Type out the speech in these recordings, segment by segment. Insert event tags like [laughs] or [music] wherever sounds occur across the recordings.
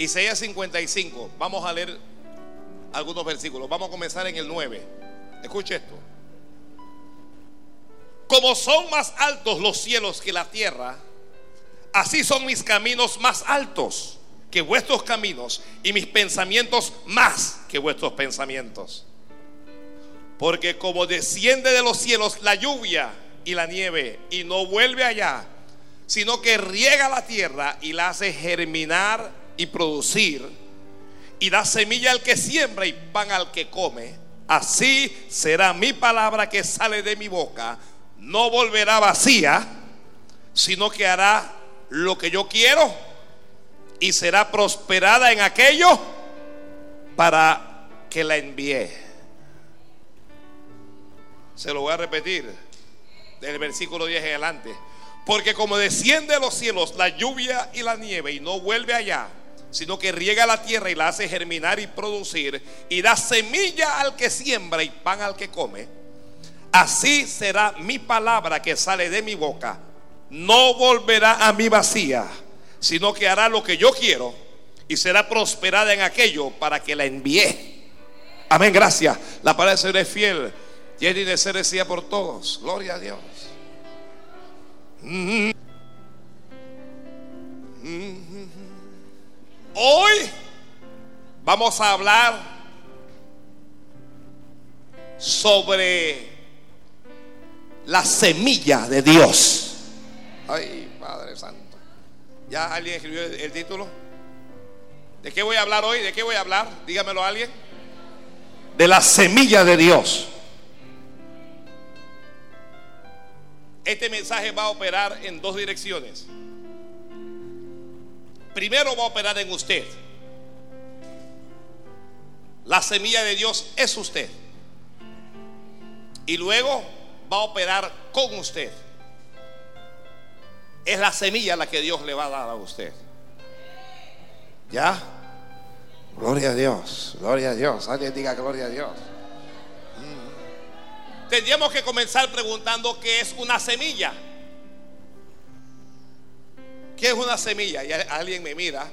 Isaías 55. Vamos a leer algunos versículos. Vamos a comenzar en el 9. Escuche esto. Como son más altos los cielos que la tierra, así son mis caminos más altos que vuestros caminos y mis pensamientos más que vuestros pensamientos. Porque como desciende de los cielos la lluvia y la nieve y no vuelve allá, sino que riega la tierra y la hace germinar y producir, y da semilla al que siembra y pan al que come, así será mi palabra que sale de mi boca, no volverá vacía, sino que hará lo que yo quiero y será prosperada en aquello para que la envíe. Se lo voy a repetir del versículo 10 en adelante. Porque como desciende de los cielos la lluvia y la nieve y no vuelve allá, sino que riega la tierra y la hace germinar y producir y da semilla al que siembra y pan al que come, así será mi palabra que sale de mi boca. No volverá a mí vacía, sino que hará lo que yo quiero y será prosperada en aquello para que la envíe. Amén, gracias. La palabra del Señor es fiel y es decía por todos. Gloria a Dios. Hoy vamos a hablar sobre la semilla de Dios. Ay, Padre Santo. ¿Ya alguien escribió el, título? ¿De qué voy a hablar hoy? ¿De qué voy a hablar? Dígamelo a alguien. De la semilla de Dios. Este mensaje va a operar en dos direcciones. Primero va a operar en usted. La semilla de Dios es usted. Y luego va a operar con usted. Es la semilla la que Dios le va a dar a usted. ¿Ya? Gloria a Dios, gloria a Dios. Alguien diga gloria a Dios. Tendríamos que comenzar preguntando qué es una semilla. ¿Qué es una semilla? Y alguien me mira.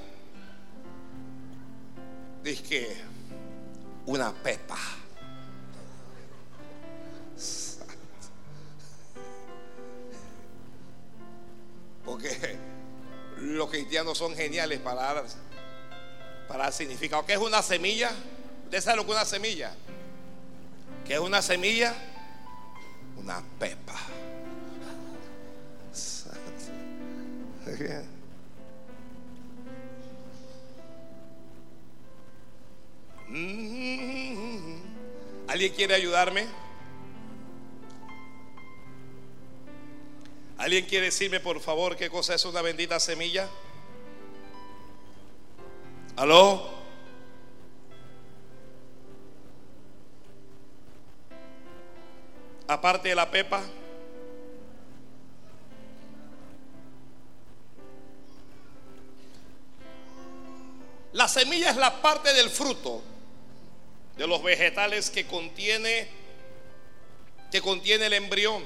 Dice que una pepa. Porque los cristianos son geniales para dar, para dar significado. ¿Qué es una semilla? ¿Usted sabe lo que es una semilla? ¿Qué es una semilla? Una pepa. [laughs] ¿Alguien quiere ayudarme? ¿Alguien quiere decirme por favor qué cosa es una bendita semilla? ¿Aló? Aparte de la pepa. La semilla es la parte del fruto de los vegetales que contiene que contiene el embrión.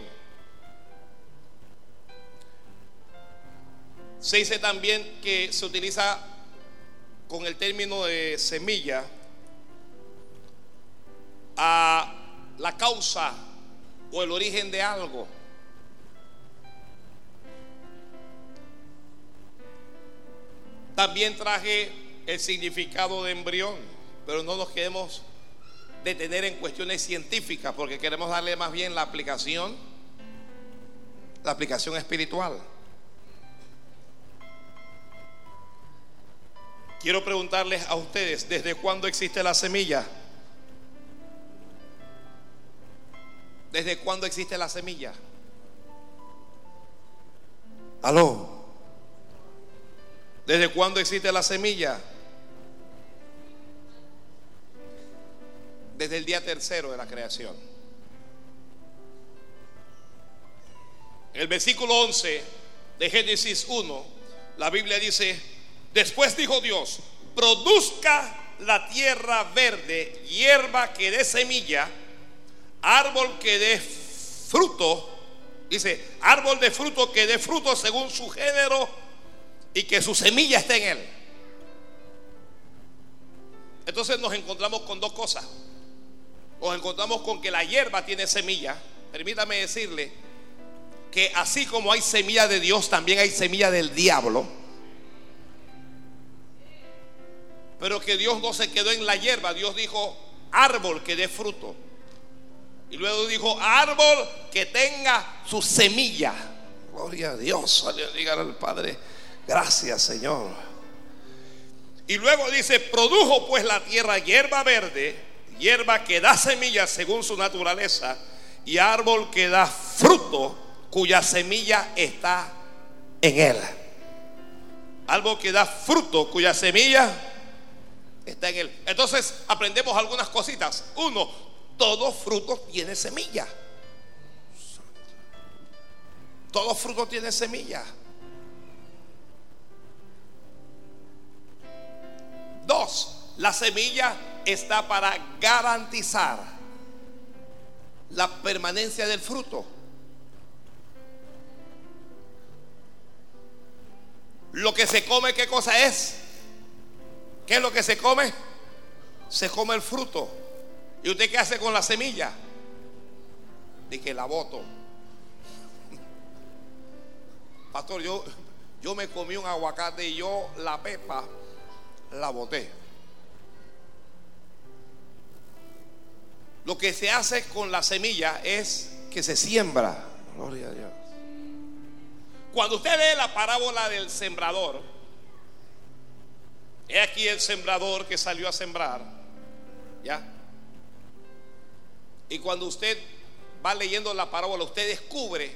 Se dice también que se utiliza con el término de semilla a la causa o el origen de algo. También traje el significado de embrión, pero no nos queremos detener en cuestiones científicas porque queremos darle más bien la aplicación, la aplicación espiritual. Quiero preguntarles a ustedes, ¿desde cuándo existe la semilla? ¿Desde cuándo existe la semilla? Aló. ¿Desde cuándo existe la semilla? Desde el día tercero de la creación. El versículo 11 de Génesis 1, la Biblia dice, después dijo Dios, produzca la tierra verde, hierba que dé semilla, árbol que dé fruto, dice, árbol de fruto que dé fruto según su género y que su semilla esté en él. Entonces nos encontramos con dos cosas. Nos encontramos con que la hierba tiene semilla. Permítame decirle que así como hay semilla de Dios, también hay semilla del diablo. Pero que Dios no se quedó en la hierba. Dios dijo, árbol que dé fruto. Y luego dijo, árbol que tenga su semilla. Gloria a Dios. Diga al Padre, gracias Señor. Y luego dice, produjo pues la tierra hierba verde, hierba que da semilla según su naturaleza, y árbol que da fruto cuya semilla está en él. Árbol que da fruto cuya semilla está en él. Entonces aprendemos algunas cositas. Uno, todo fruto tiene semilla. Todo fruto tiene semilla. Dos, la semilla está para garantizar la permanencia del fruto. Lo que se come, ¿qué cosa es? ¿Qué es lo que se come? Se come el fruto. ¿Y usted qué hace con la semilla? De que la voto. Pastor, yo, yo me comí un aguacate y yo la pepa la boté. Lo que se hace con la semilla es que se siembra. Gloria a Dios. Cuando usted ve la parábola del sembrador, es aquí el sembrador que salió a sembrar. ¿Ya? Y cuando usted va leyendo la parábola, usted descubre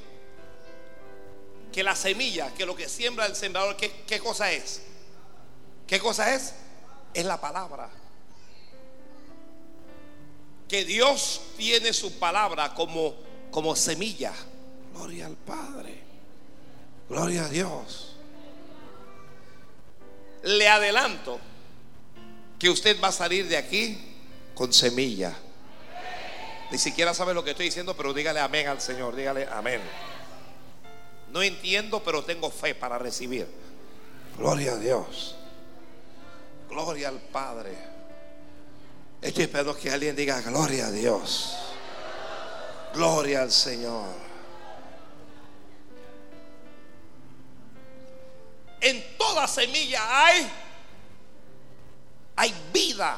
que la semilla, que lo que siembra el sembrador, ¿qué, qué cosa es? ¿Qué cosa es? Es la palabra. Que Dios tiene su palabra como, como semilla. Gloria al Padre. Gloria a Dios. Le adelanto que usted va a salir de aquí con semilla. Ni siquiera sabe lo que estoy diciendo, pero dígale amén al Señor. Dígale amén. No entiendo, pero tengo fe para recibir. Gloria a Dios. Gloria al Padre. Estoy esperando que alguien diga gloria a Dios. Gloria al Señor. En toda semilla hay hay vida.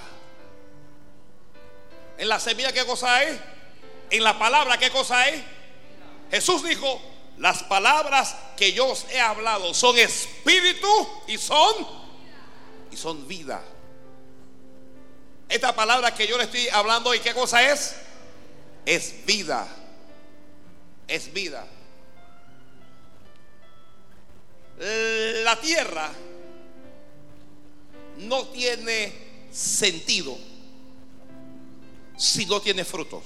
En la semilla qué cosa hay? En la palabra qué cosa hay? Jesús dijo, las palabras que yo os he hablado son espíritu y son y son vida. Esta palabra que yo le estoy hablando, ¿y qué cosa es? Es vida. Es vida. La tierra no tiene sentido si no tiene frutos.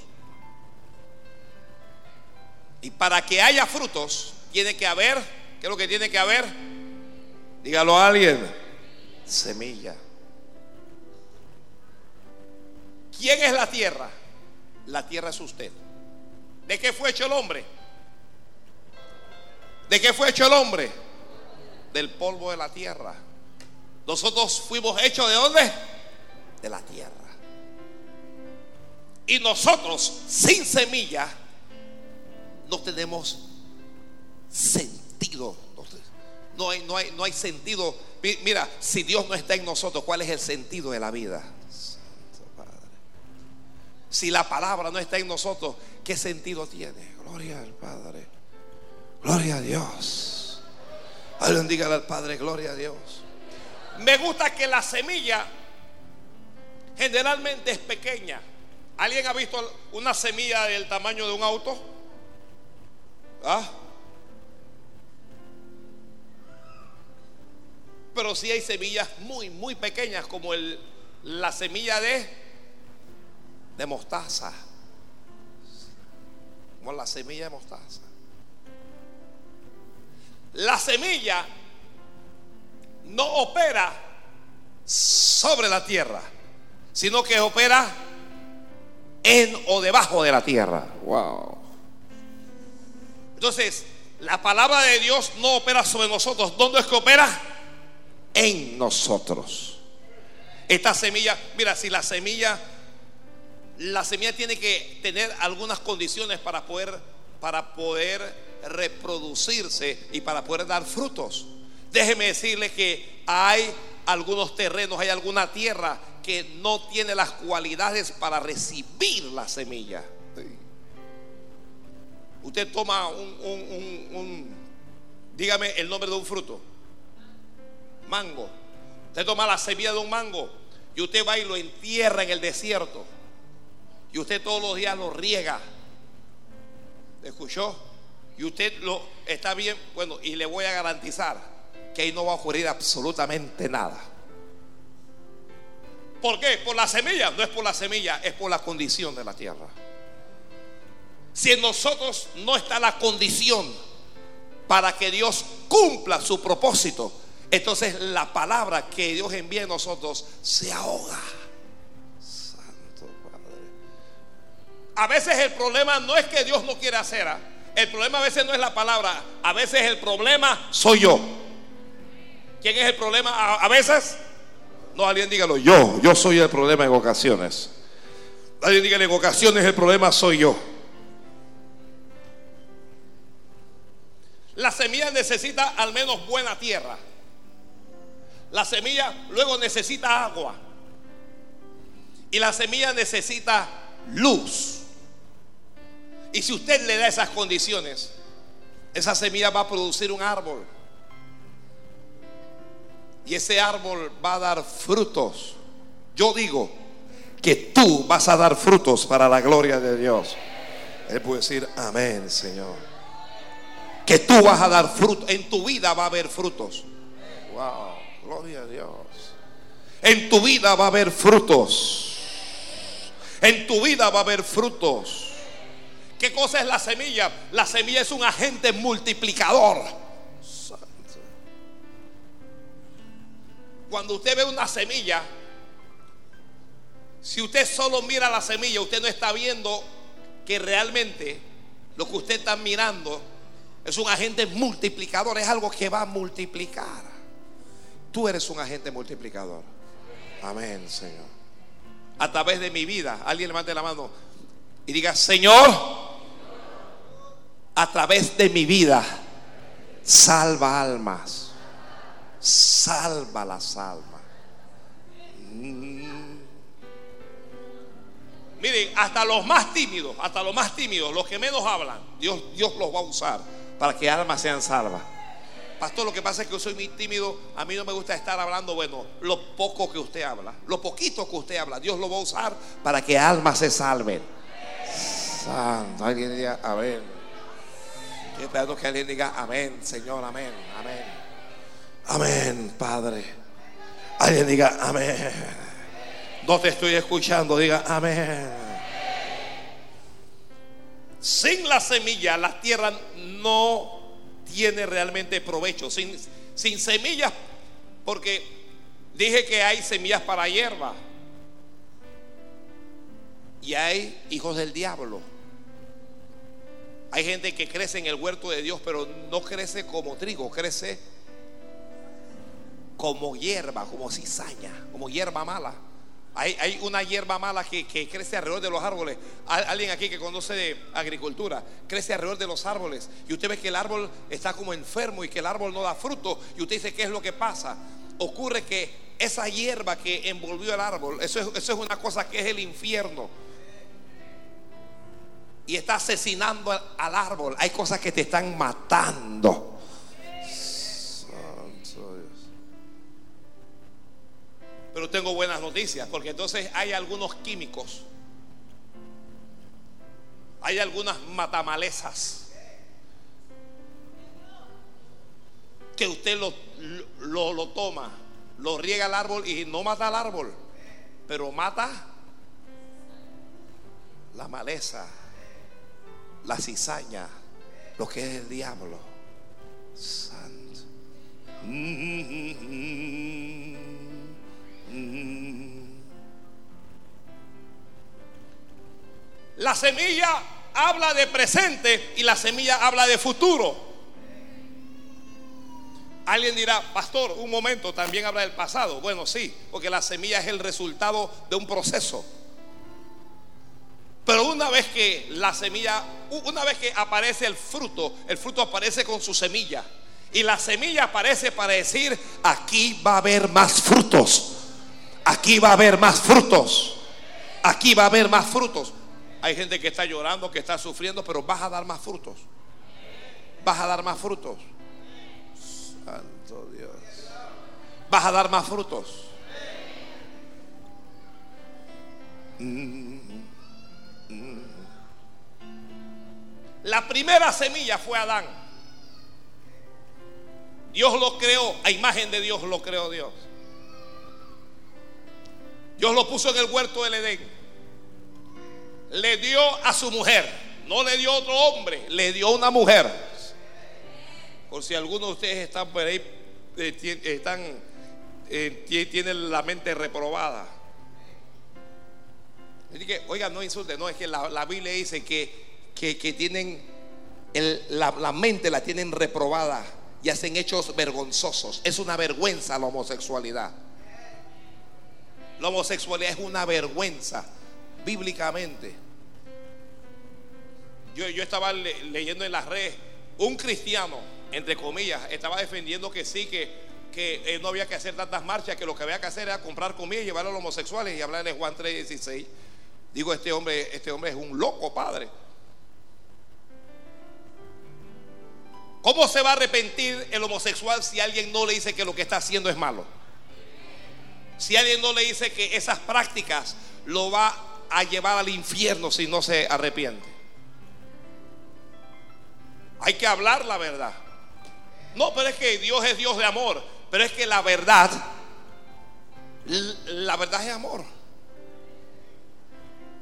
Y para que haya frutos, tiene que haber, ¿qué es lo que tiene que haber? Dígalo a alguien semilla. ¿Quién es la tierra? La tierra es usted. ¿De qué fue hecho el hombre? ¿De qué fue hecho el hombre? Del polvo de la tierra. Nosotros fuimos hechos de dónde? De la tierra. Y nosotros, sin semilla, no tenemos sentido. No hay, no hay, no hay sentido Mira, si Dios no está en nosotros, ¿cuál es el sentido de la vida? Si la palabra no está en nosotros, ¿qué sentido tiene? Gloria al Padre. Gloria a Dios. Alguien dígale al Padre, gloria a Dios. Me gusta que la semilla generalmente es pequeña. ¿Alguien ha visto una semilla del tamaño de un auto? ¿Ah? Pero sí hay semillas muy, muy pequeñas, como la semilla de, de mostaza. Como la semilla de mostaza. La semilla no opera sobre la tierra, sino que opera en o debajo de la tierra. Wow. Entonces, la palabra de Dios no opera sobre nosotros. ¿Dónde es que opera? en nosotros. Esta semilla, mira, si la semilla, la semilla tiene que tener algunas condiciones para poder, para poder reproducirse y para poder dar frutos. Déjeme decirle que hay algunos terrenos, hay alguna tierra que no tiene las cualidades para recibir la semilla. Usted toma un, dígame el nombre de un fruto. Mango. Usted toma la semilla de un mango y usted va y lo entierra en el desierto. Y usted todos los días lo riega. ¿Escuchó? Y usted lo está bien, bueno, y le voy a garantizar que ahí no va a ocurrir absolutamente nada. ¿Por qué? Por la semilla. No es por la semilla, es por la condición de la tierra. Si en nosotros no está la condición para que Dios cumpla su propósito, entonces la palabra que Dios envía a nosotros se ahoga. A veces el problema no es que Dios no quiere hacer. ¿ah? El problema a veces no es la palabra. A veces el problema soy yo. ¿Quién es el problema? A, veces. No, alguien dígalo. Yo. Yo soy el problema en ocasiones. Alguien dígale en ocasiones el problema soy yo. La semilla necesita al menos buena tierra. La semilla luego necesita agua. Y la semilla necesita luz. Y si usted le da esas condiciones, esa semilla va a producir un árbol. Y ese árbol va a dar frutos. Yo digo que tú vas a dar frutos para la gloria de Dios. Él puede decir, amén, Señor que tú vas a dar fruto. En tu vida va a haber frutos. Wow, gloria a Dios. En tu vida va a haber frutos. En tu vida va a haber frutos. ¿Qué cosa es la semilla? La semilla es un agente multiplicador. Cuando usted ve una semilla, si usted solo mira la semilla, usted no está viendo que realmente lo que usted está mirando es un agente multiplicador, es algo que va a multiplicar. Tú eres un agente multiplicador. Amén, Señor. A través de mi vida, alguien levante la mano y diga, Señor, a través de mi vida, salva almas. Salva las almas. Mm. Miren, hasta los más tímidos, hasta los más tímidos, los que menos hablan, Dios, Dios los va a usar para que almas sean salvas. Pastor, lo que pasa es que yo soy muy tímido. A mí no me gusta estar hablando, bueno, lo poco que usted habla, lo poquito que usted habla, Dios lo va a usar para que almas se salven. Santo, alguien diga amén. Esperando que alguien diga amén, Señor, amén, amén. Amén, Padre. Alguien diga amén. No te estoy escuchando, diga amén. Sin la semilla, la tierra no tiene realmente provecho. Sin, sin semillas, porque dije que hay semillas para hierba. Y hay hijos del diablo. Hay gente que crece en el huerto de Dios, pero no crece como trigo, crece como hierba, como cizaña, como hierba mala. Hay, una hierba mala que, crece alrededor de los árboles. Alguien aquí que conoce de agricultura, crece alrededor de los árboles. Y usted ve que el árbol está como enfermo y que el árbol no da fruto. Y usted dice, ¿qué es lo que pasa? Ocurre que esa hierba que envolvió el árbol, eso es, eso es una cosa que es el infierno. Y está asesinando al árbol. Hay cosas que te están matando. Pero tengo buenas noticias, porque entonces hay algunos químicos, hay algunas matamalezas que usted lo, lo, lo toma, lo riega al árbol y no mata al árbol, pero mata la maleza, la cizaña, lo que es el diablo. Santo. Mm, mm, mm, la semilla habla de presente y la semilla habla de futuro. Alguien dirá, pastor, un momento, también habla del pasado. Bueno, sí, porque la semilla es el resultado de un proceso. Pero una vez que la semilla, una vez que aparece el fruto, el fruto aparece con su semilla. Y la semilla aparece para decir, aquí va a haber más frutos. Aquí va a haber más frutos. Aquí va a haber más frutos. Hay gente que está llorando, que está sufriendo, pero vas a dar más frutos. Vas a dar más frutos. Santo Dios. Vas a dar más frutos. La primera semilla fue Adán. Dios lo creó, a imagen de Dios lo creó Dios. Dios lo puso en el huerto del Edén. Le dio a su mujer, no le dio otro hombre, le dio una mujer. Por si alguno de ustedes están por ahí, eh, están, eh, tienen la mente reprobada. que, oiga, no insulte, no, es que la, Biblia dice que, que, tienen la, mente la tienen reprobada y hacen hechos vergonzosos. Es una vergüenza la homosexualidad. La homosexualidad es una vergüenza bíblicamente. Yo, yo estaba leyendo en las redes, un cristiano, entre comillas, estaba defendiendo que sí, que, que no había que hacer tantas marchas, que lo que había que hacer era comprar comida y llevar a los homosexuales y hablar de Juan 3:16. Digo, este hombre, este hombre es un loco padre. ¿Cómo se va a arrepentir el homosexual si alguien no le dice que lo que está haciendo es malo? Si alguien no le dice que esas prácticas lo va a llevar al infierno si no se arrepiente. Hay que hablar la verdad. No, pero es que Dios es Dios de amor. Pero es que la verdad, la verdad es amor.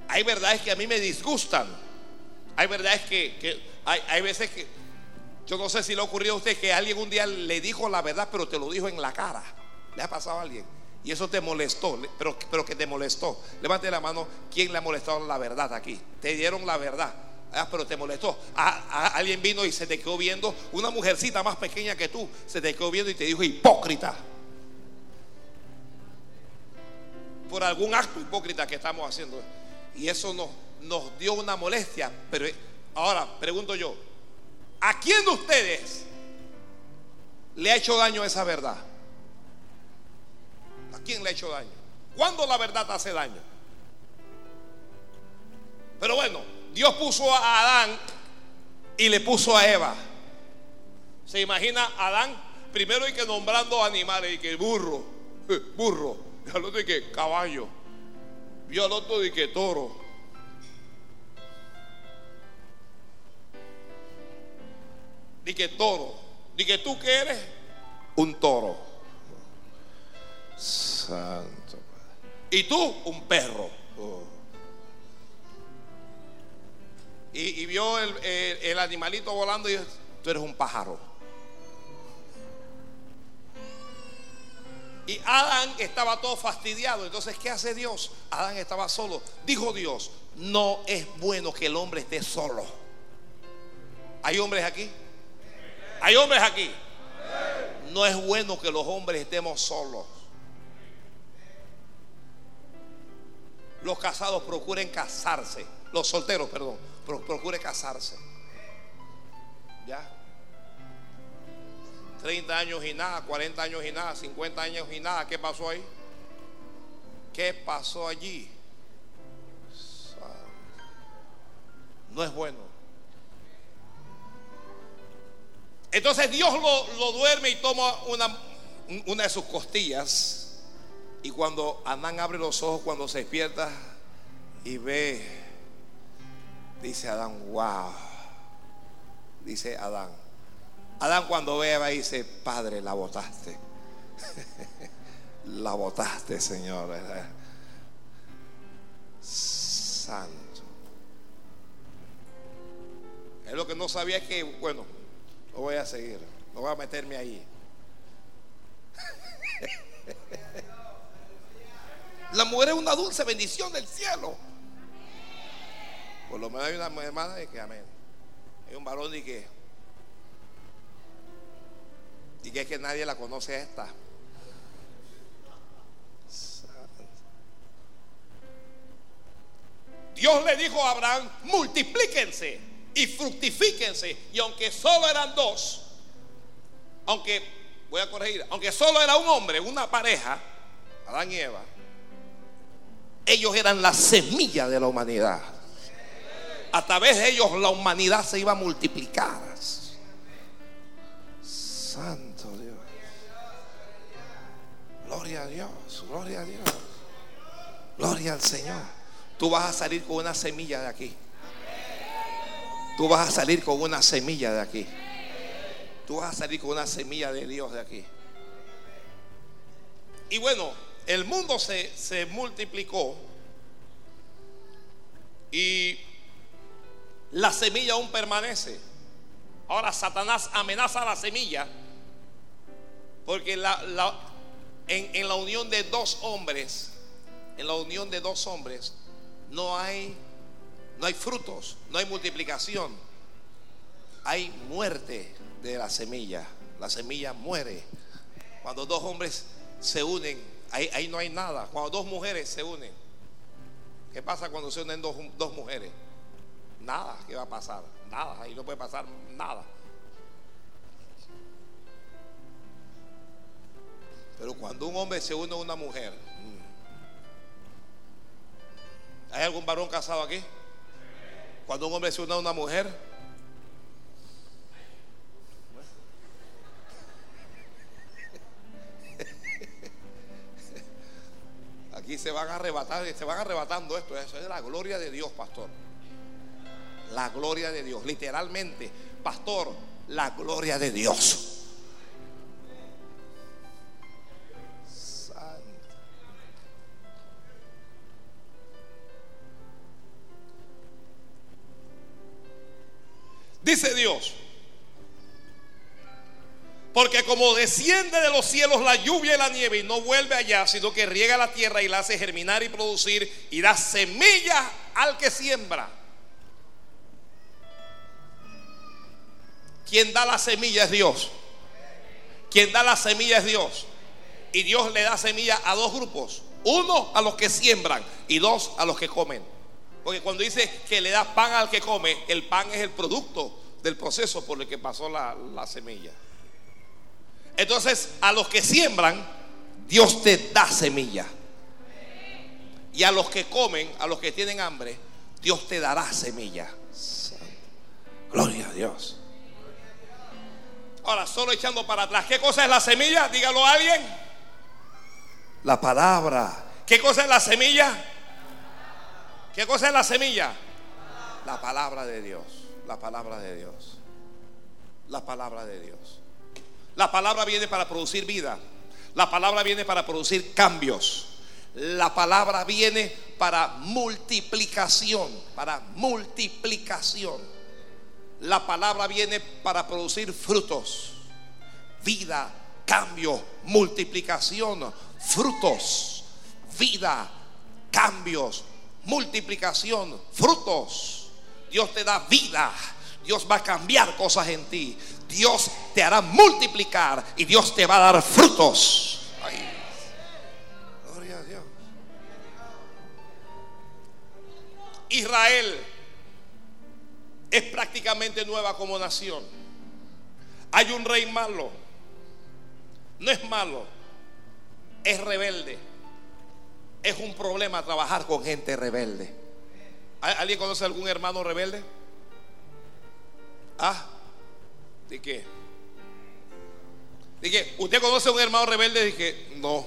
Hay verdades que a mí me disgustan. Hay verdades que, hay, hay veces que yo no sé si le ha ocurrido a usted que alguien un día le dijo la verdad, pero te lo dijo en la cara. ¿Le ha pasado a alguien? Y eso te molestó, pero, pero que te molestó. Levante la mano, ¿quién le ha molestado la verdad aquí? Te dieron la verdad. Ah, pero te molestó. alguien vino y se te quedó viendo, una mujercita más pequeña que tú, se te quedó viendo y te dijo hipócrita. Por algún acto hipócrita que estamos haciendo. Y eso nos, nos dio una molestia. Pero ahora, pregunto yo, ¿a quién de ustedes le ha hecho daño esa verdad? ¿A quién le ha hecho daño? ¿Cuándo la verdad hace daño? Pero bueno, Dios puso a Adán y le puso a Eva. ¿Se imagina Adán? Primero hay que nombrando animales, y que burro, [laughs] burro, y al otro y que caballo, y al otro y que toro. Y que toro, y que tú que eres un toro. Santo. Y tú un perro. Oh. Y, vio el, animalito volando y dijo, tú eres un pájaro. Y Adán estaba todo fastidiado. Entonces, ¿qué hace Dios? Adán estaba solo. Dijo Dios, no es bueno que el hombre esté solo. ¿Hay hombres aquí? ¿Hay hombres aquí? No es bueno que los hombres estemos solos. Los casados procuren casarse. Los solteros, perdón procure casarse. ¿Ya? 30 años y nada, 40 años y nada, 50 años y nada. ¿Qué pasó ahí? ¿Qué pasó allí? No es bueno. Entonces Dios lo, duerme y toma una, una de sus costillas. Y cuando Anán abre los ojos, cuando se despierta y ve Dice Adán, wow. Dice Adán. Adán cuando ve a dice, Padre, la botaste. [laughs] la botaste, Señor. Santo. Es lo que no sabía que, bueno, no voy a seguir. No voy a meterme ahí. La mujer es una dulce bendición del cielo. Por lo menos hay una hermana de que amén. Hay un varón de que. Y que es que nadie la conoce a esta. Dios le dijo a Abraham, multiplíquense y fructifíquense. Y aunque solo eran dos, aunque, voy a corregir, aunque solo era un hombre, una pareja, Adán y Eva, ellos eran la semilla de la humanidad. A través de ellos la humanidad se iba a multiplicar. Santo Dios. Gloria a Dios, gloria a Dios. Gloria al Señor. Tú vas a salir con una semilla de aquí. Tú vas a salir con una semilla de aquí. Tú vas a salir con una semilla de Dios de aquí. Y bueno, el mundo se, se multiplicó y la semilla aún permanece. Ahora Satanás amenaza la semilla porque en la unión de dos hombres, en la unión de dos hombres, no hay, no hay frutos, no hay multiplicación, hay muerte de la semilla. La semilla muere. Cuando dos hombres se unen, ahí, ahí no hay nada. Cuando dos mujeres se unen, ¿qué pasa cuando se unen dos, dos mujeres? Nada, ¿qué va a pasar? Nada, ahí no puede pasar nada. Pero cuando un hombre se une a una mujer, mm. ¿hay algún varón casado aquí? Cuando un hombre se une a una mujer, [laughs] aquí se van a arrebatar, se van arrebatando esto, eso es la gloria de Dios, pastor. La gloria de Dios, literalmente, pastor, la gloria de Dios. Dice Dios, porque como desciende de los cielos la lluvia y la nieve y no vuelve allá, sino que riega la tierra y la hace germinar y producir y da semilla al que siembra. Quien da la semilla es Dios. Quien da la semilla es Dios. Y Dios le da semilla a dos grupos. Uno a los que siembran y dos a los que comen. Porque cuando dice que le da pan al que come, el pan es el producto del proceso por el que pasó la, semilla. Entonces, a los que siembran, Dios te da semilla. Y a los que comen, a los que tienen hambre, Dios te dará semilla. Gloria a Dios. Ahora, solo echando para atrás, ¿qué cosa es la semilla? Dígalo a alguien. La palabra. ¿Qué cosa es la semilla? ¿Qué cosa es la semilla? La palabra de Dios. La palabra de Dios. La palabra de Dios. La palabra viene para producir vida. La palabra viene para producir cambios. La palabra viene para multiplicación. Para multiplicación. La palabra viene para producir frutos. Vida, cambio, multiplicación, frutos. Vida, cambios, multiplicación, frutos. Dios te da vida. Dios va a cambiar cosas en ti. Dios te hará multiplicar y Dios te va a dar frutos. Gloria a Dios. Israel es prácticamente nueva como nación. Hay un rey malo. No es malo, es rebelde es un problema trabajar con gente rebelde. ¿Alguien conoce algún hermano rebelde? Ah, ¿de qué? ¿De ¿Usted conoce a un hermano rebelde? Dije, no.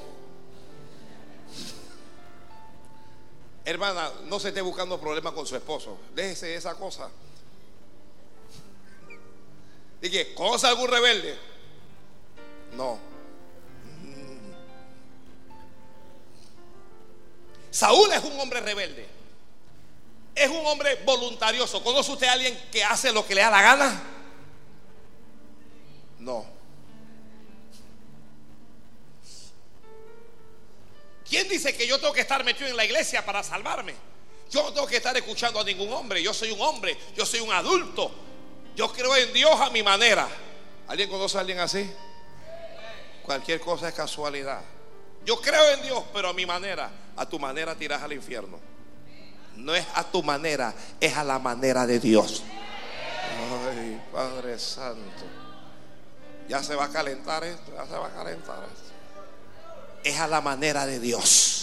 Hermana, no se esté buscando problemas con su esposo. Déjese esa cosa. Dije, ¿conoce algún rebelde? No. Saúl es un hombre rebelde. Es un hombre voluntarioso. ¿Conoce usted a alguien que hace lo que le da la gana? No. ¿Quién dice que yo tengo que estar metido en la iglesia para salvarme? Yo no tengo que estar escuchando a ningún hombre. Yo soy un hombre, yo soy un adulto. Yo creo en Dios a mi manera. ¿Alguien conoce a alguien así? cualquier cosa es casualidad. Yo creo en Dios, pero a mi manera. A tu manera tiras al infierno. No es a tu manera, es a la manera de Dios. Ay, Padre Santo. Ya se va a calentar esto, ya se va a calentar esto. Es a la manera de Dios.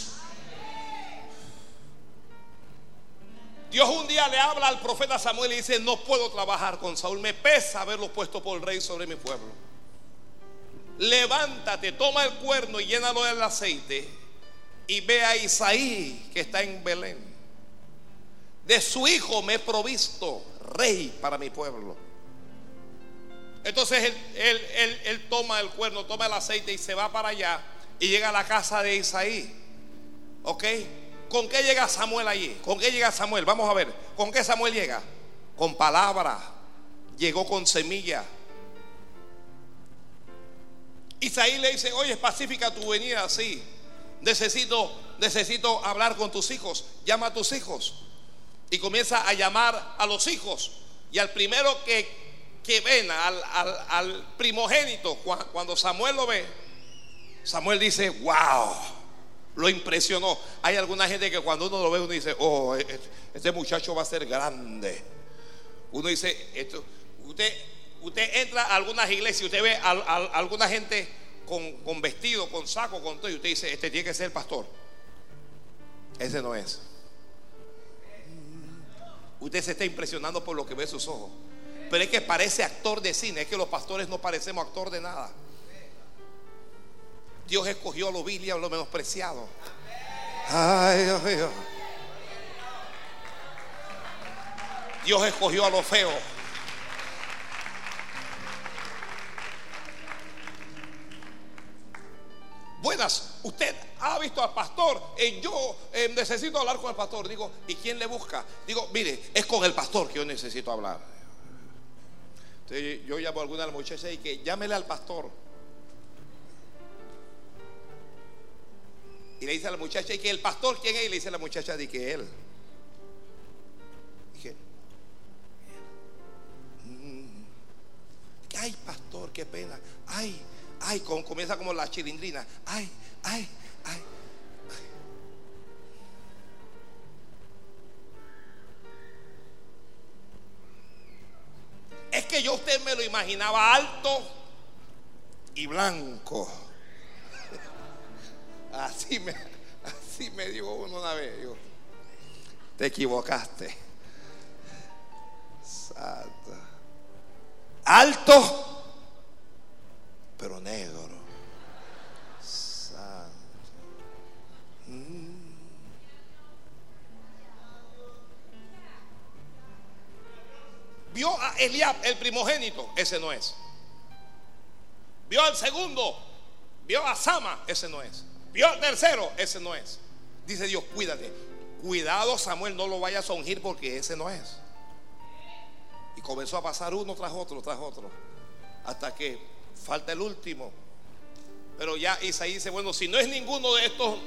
Dios un día le habla al profeta Samuel y dice, no puedo trabajar con Saúl, me pesa haberlo puesto por rey sobre mi pueblo. Levántate, toma el cuerno y llénalo del aceite y ve a Isaí que está en Belén. De su hijo me he provisto rey para mi pueblo. Entonces él, él, toma el cuerno, toma el aceite y se va para allá y llega a la casa de Isaí. ¿Ok? ¿Con qué llega Samuel allí? ¿Con qué llega Samuel? Vamos a ver. ¿Con qué Samuel llega? Con palabra. Llegó con semilla. Isaí le dice, oye, es pacífica tu venida, sí. Necesito, necesito hablar con tus hijos. Llama a tus hijos. Y comienza a llamar a los hijos. Y al primero que, que ven, al, al primogénito, cuando Samuel lo ve, Samuel dice, wow lo impresionó. Hay alguna gente que cuando uno lo ve, uno dice, oh, e-, e-, este muchacho va a ser grande. Uno dice, esto, usted, usted entra a algunas iglesias, usted ve a, alguna gente con, vestido, con saco, con todo, y usted dice, este tiene que ser el pastor. Ese no es. Usted se está impresionando por lo que ve sus ojos. Pero es que parece actor de cine, es que los pastores no parecemos actor de nada. Dios escogió a lo vil y a lo menospreciado. Ay, Dios mío. Dios escogió a lo feo. Buenas, usted ha visto al pastor. Eh, yo eh, necesito hablar con el pastor. Digo, ¿y quién le busca? Digo, mire, es con el pastor que yo necesito hablar. yo llamo a alguna de las muchachas y que llámele al pastor. Y le dice a la muchacha, ¿y que el pastor quién es? Y le dice a la muchacha, de que él. Dije, mm, ay, pastor, qué pena. Ay, ay, comienza como la chilindrina. Ay, ay, ay. Es que yo usted me lo imaginaba alto y blanco. [laughs] Así me, así me dijo uno una vez. te equivocaste. Alto, pero negro. Santo. Vio a Eliab, el primogénito, ese no es. Vio al segundo, vio a Sama, ese no es. Vio tercero, ese no es. Dice Dios, cuídate. Cuidado, Samuel, no lo vayas a ungir porque ese no es. Y comenzó a pasar uno tras otro, tras otro. Hasta que falta el último. Pero ya Isaí dice, bueno, si no es ninguno de estos,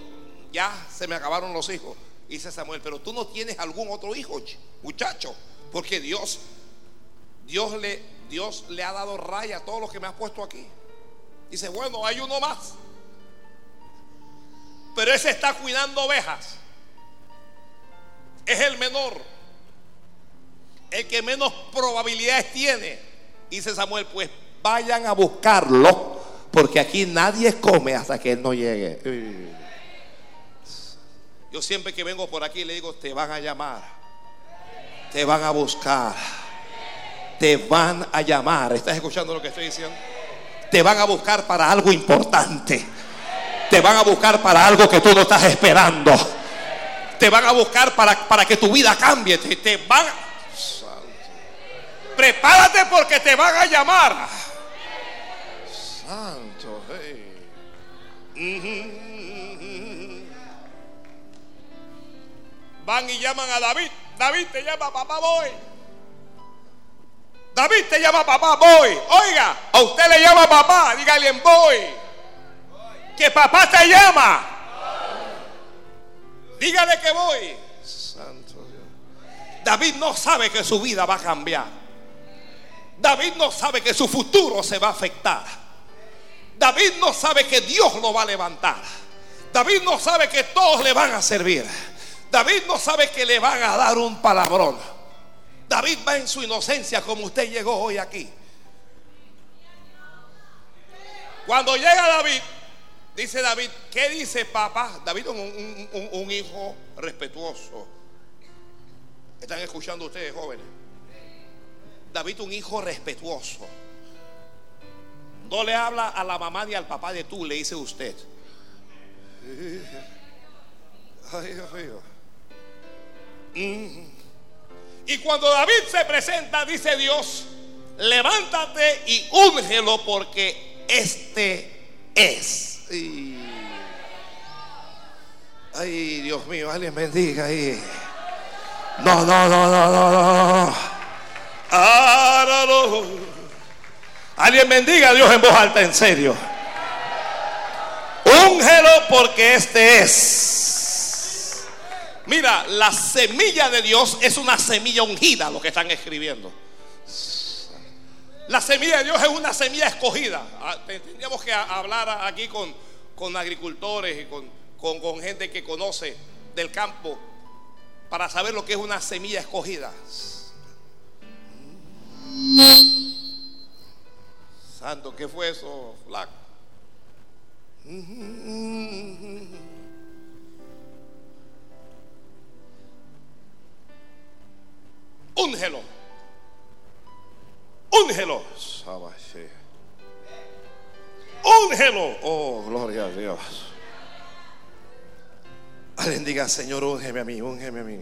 ya se me acabaron los hijos. Dice Samuel, pero tú no tienes algún otro hijo, muchacho. Porque Dios, Dios le, Dios le ha dado raya a todos los que me has puesto aquí. Dice, bueno, hay uno más. Pero ese está cuidando ovejas. Es el menor. El que menos probabilidades tiene. Dice Samuel, pues vayan a buscarlo. Porque aquí nadie come hasta que él no llegue. Yo siempre que vengo por aquí le digo, te van a llamar. Te van a buscar. Te van a llamar. ¿Estás escuchando lo que estoy diciendo? Te van a buscar para algo importante. Te van a buscar para algo que tú no estás esperando. Te van a buscar para, para que tu vida cambie. Te, van. Prepárate porque te van a llamar. Santo. Van y llaman a David. David te llama, papá, voy. David te llama papá, voy. Oiga, a usted le llama papá, dígale voy que papá te llama. Dígale que voy. Santo Dios. David no sabe que su vida va a cambiar. David no sabe que su futuro se va a afectar. David no sabe que Dios lo va a levantar. David no sabe que todos le van a servir. David no sabe que le van a dar un palabrón. David va en su inocencia como usted llegó hoy aquí. Cuando llega David, dice David, ¿qué dice papá? David un, un hijo respetuoso. ¿Están escuchando ustedes, jóvenes? David un hijo respetuoso. No le habla a la mamá ni al papá de tú, le dice usted. Ay, Dios mío. Mm. Y cuando David se presenta, dice Dios, levántate y úngelo porque este es. Ay, Dios mío, alguien bendiga ahí. No, no, no, no, no, no. Alguien bendiga a Dios en voz alta, en serio. Úngelo porque este es. Mira, la semilla de Dios es una semilla ungida, lo que están escribiendo. La semilla de Dios es una semilla escogida. Ah, tendríamos que hablar aquí con, con agricultores y con, con, con gente que conoce del campo para saber lo que es una semilla escogida. Santo, ¿qué fue eso, flaco? Úngelo. Úngelo. Úngelo. Oh, gloria a Dios. Alguien diga, Señor, úngeme a mí, úngeme a mí.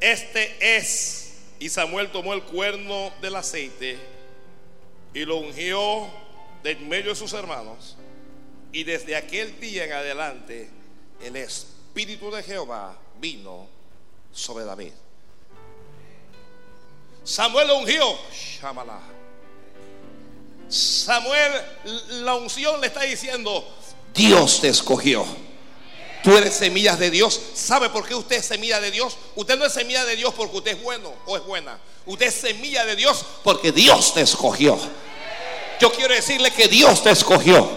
Este es y Samuel tomó el cuerno del aceite y lo ungió de en medio de sus hermanos. Y desde aquel día en adelante el Espíritu de Jehová vino sobre David. Samuel lo ungió. Samuel, la unción le está diciendo, Dios te escogió. Tú eres semillas de Dios. ¿Sabe por qué usted es semilla de Dios? Usted no es semilla de Dios porque usted es bueno o es buena. Usted es semilla de Dios porque Dios te escogió. Yo quiero decirle que Dios te escogió.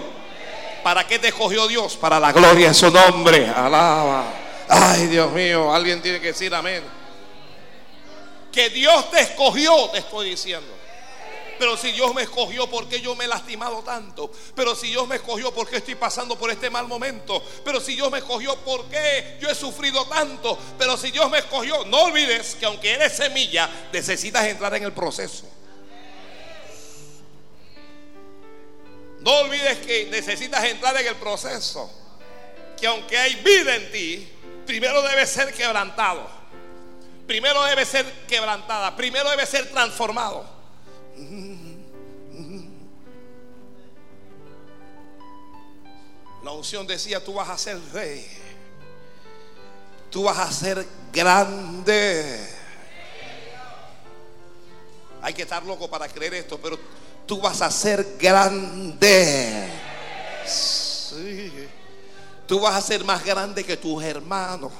¿Para qué te escogió Dios? Para la gloria de su nombre. Alaba. Ay, Dios mío, alguien tiene que decir amén. Que Dios te escogió, te estoy diciendo. Pero si Dios me escogió, ¿por qué yo me he lastimado tanto? Pero si Dios me escogió, ¿por qué estoy pasando por este mal momento? Pero si Dios me escogió, ¿por qué yo he sufrido tanto? Pero si Dios me escogió, no olvides que aunque eres semilla, necesitas entrar en el proceso. No olvides que necesitas entrar en el proceso. Que aunque hay vida en ti, primero debe ser quebrantado. Primero debe ser quebrantada. Primero debe ser transformado. La unción decía, tú vas a ser rey. Tú vas a ser grande. Hay que estar loco para creer esto, pero tú vas a ser grande. Tú vas a ser más grande que tus hermanos.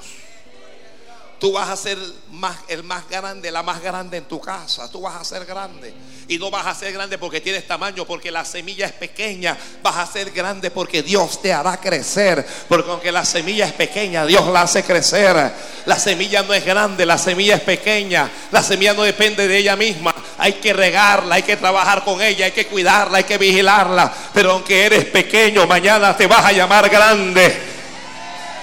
Tú vas a ser más, el más grande, la más grande en tu casa. Tú vas a ser grande. Y no vas a ser grande porque tienes tamaño, porque la semilla es pequeña. Vas a ser grande porque Dios te hará crecer. Porque aunque la semilla es pequeña, Dios la hace crecer. La semilla no es grande, la semilla es pequeña. La semilla no depende de ella misma. Hay que regarla, hay que trabajar con ella, hay que cuidarla, hay que vigilarla. Pero aunque eres pequeño, mañana te vas a llamar grande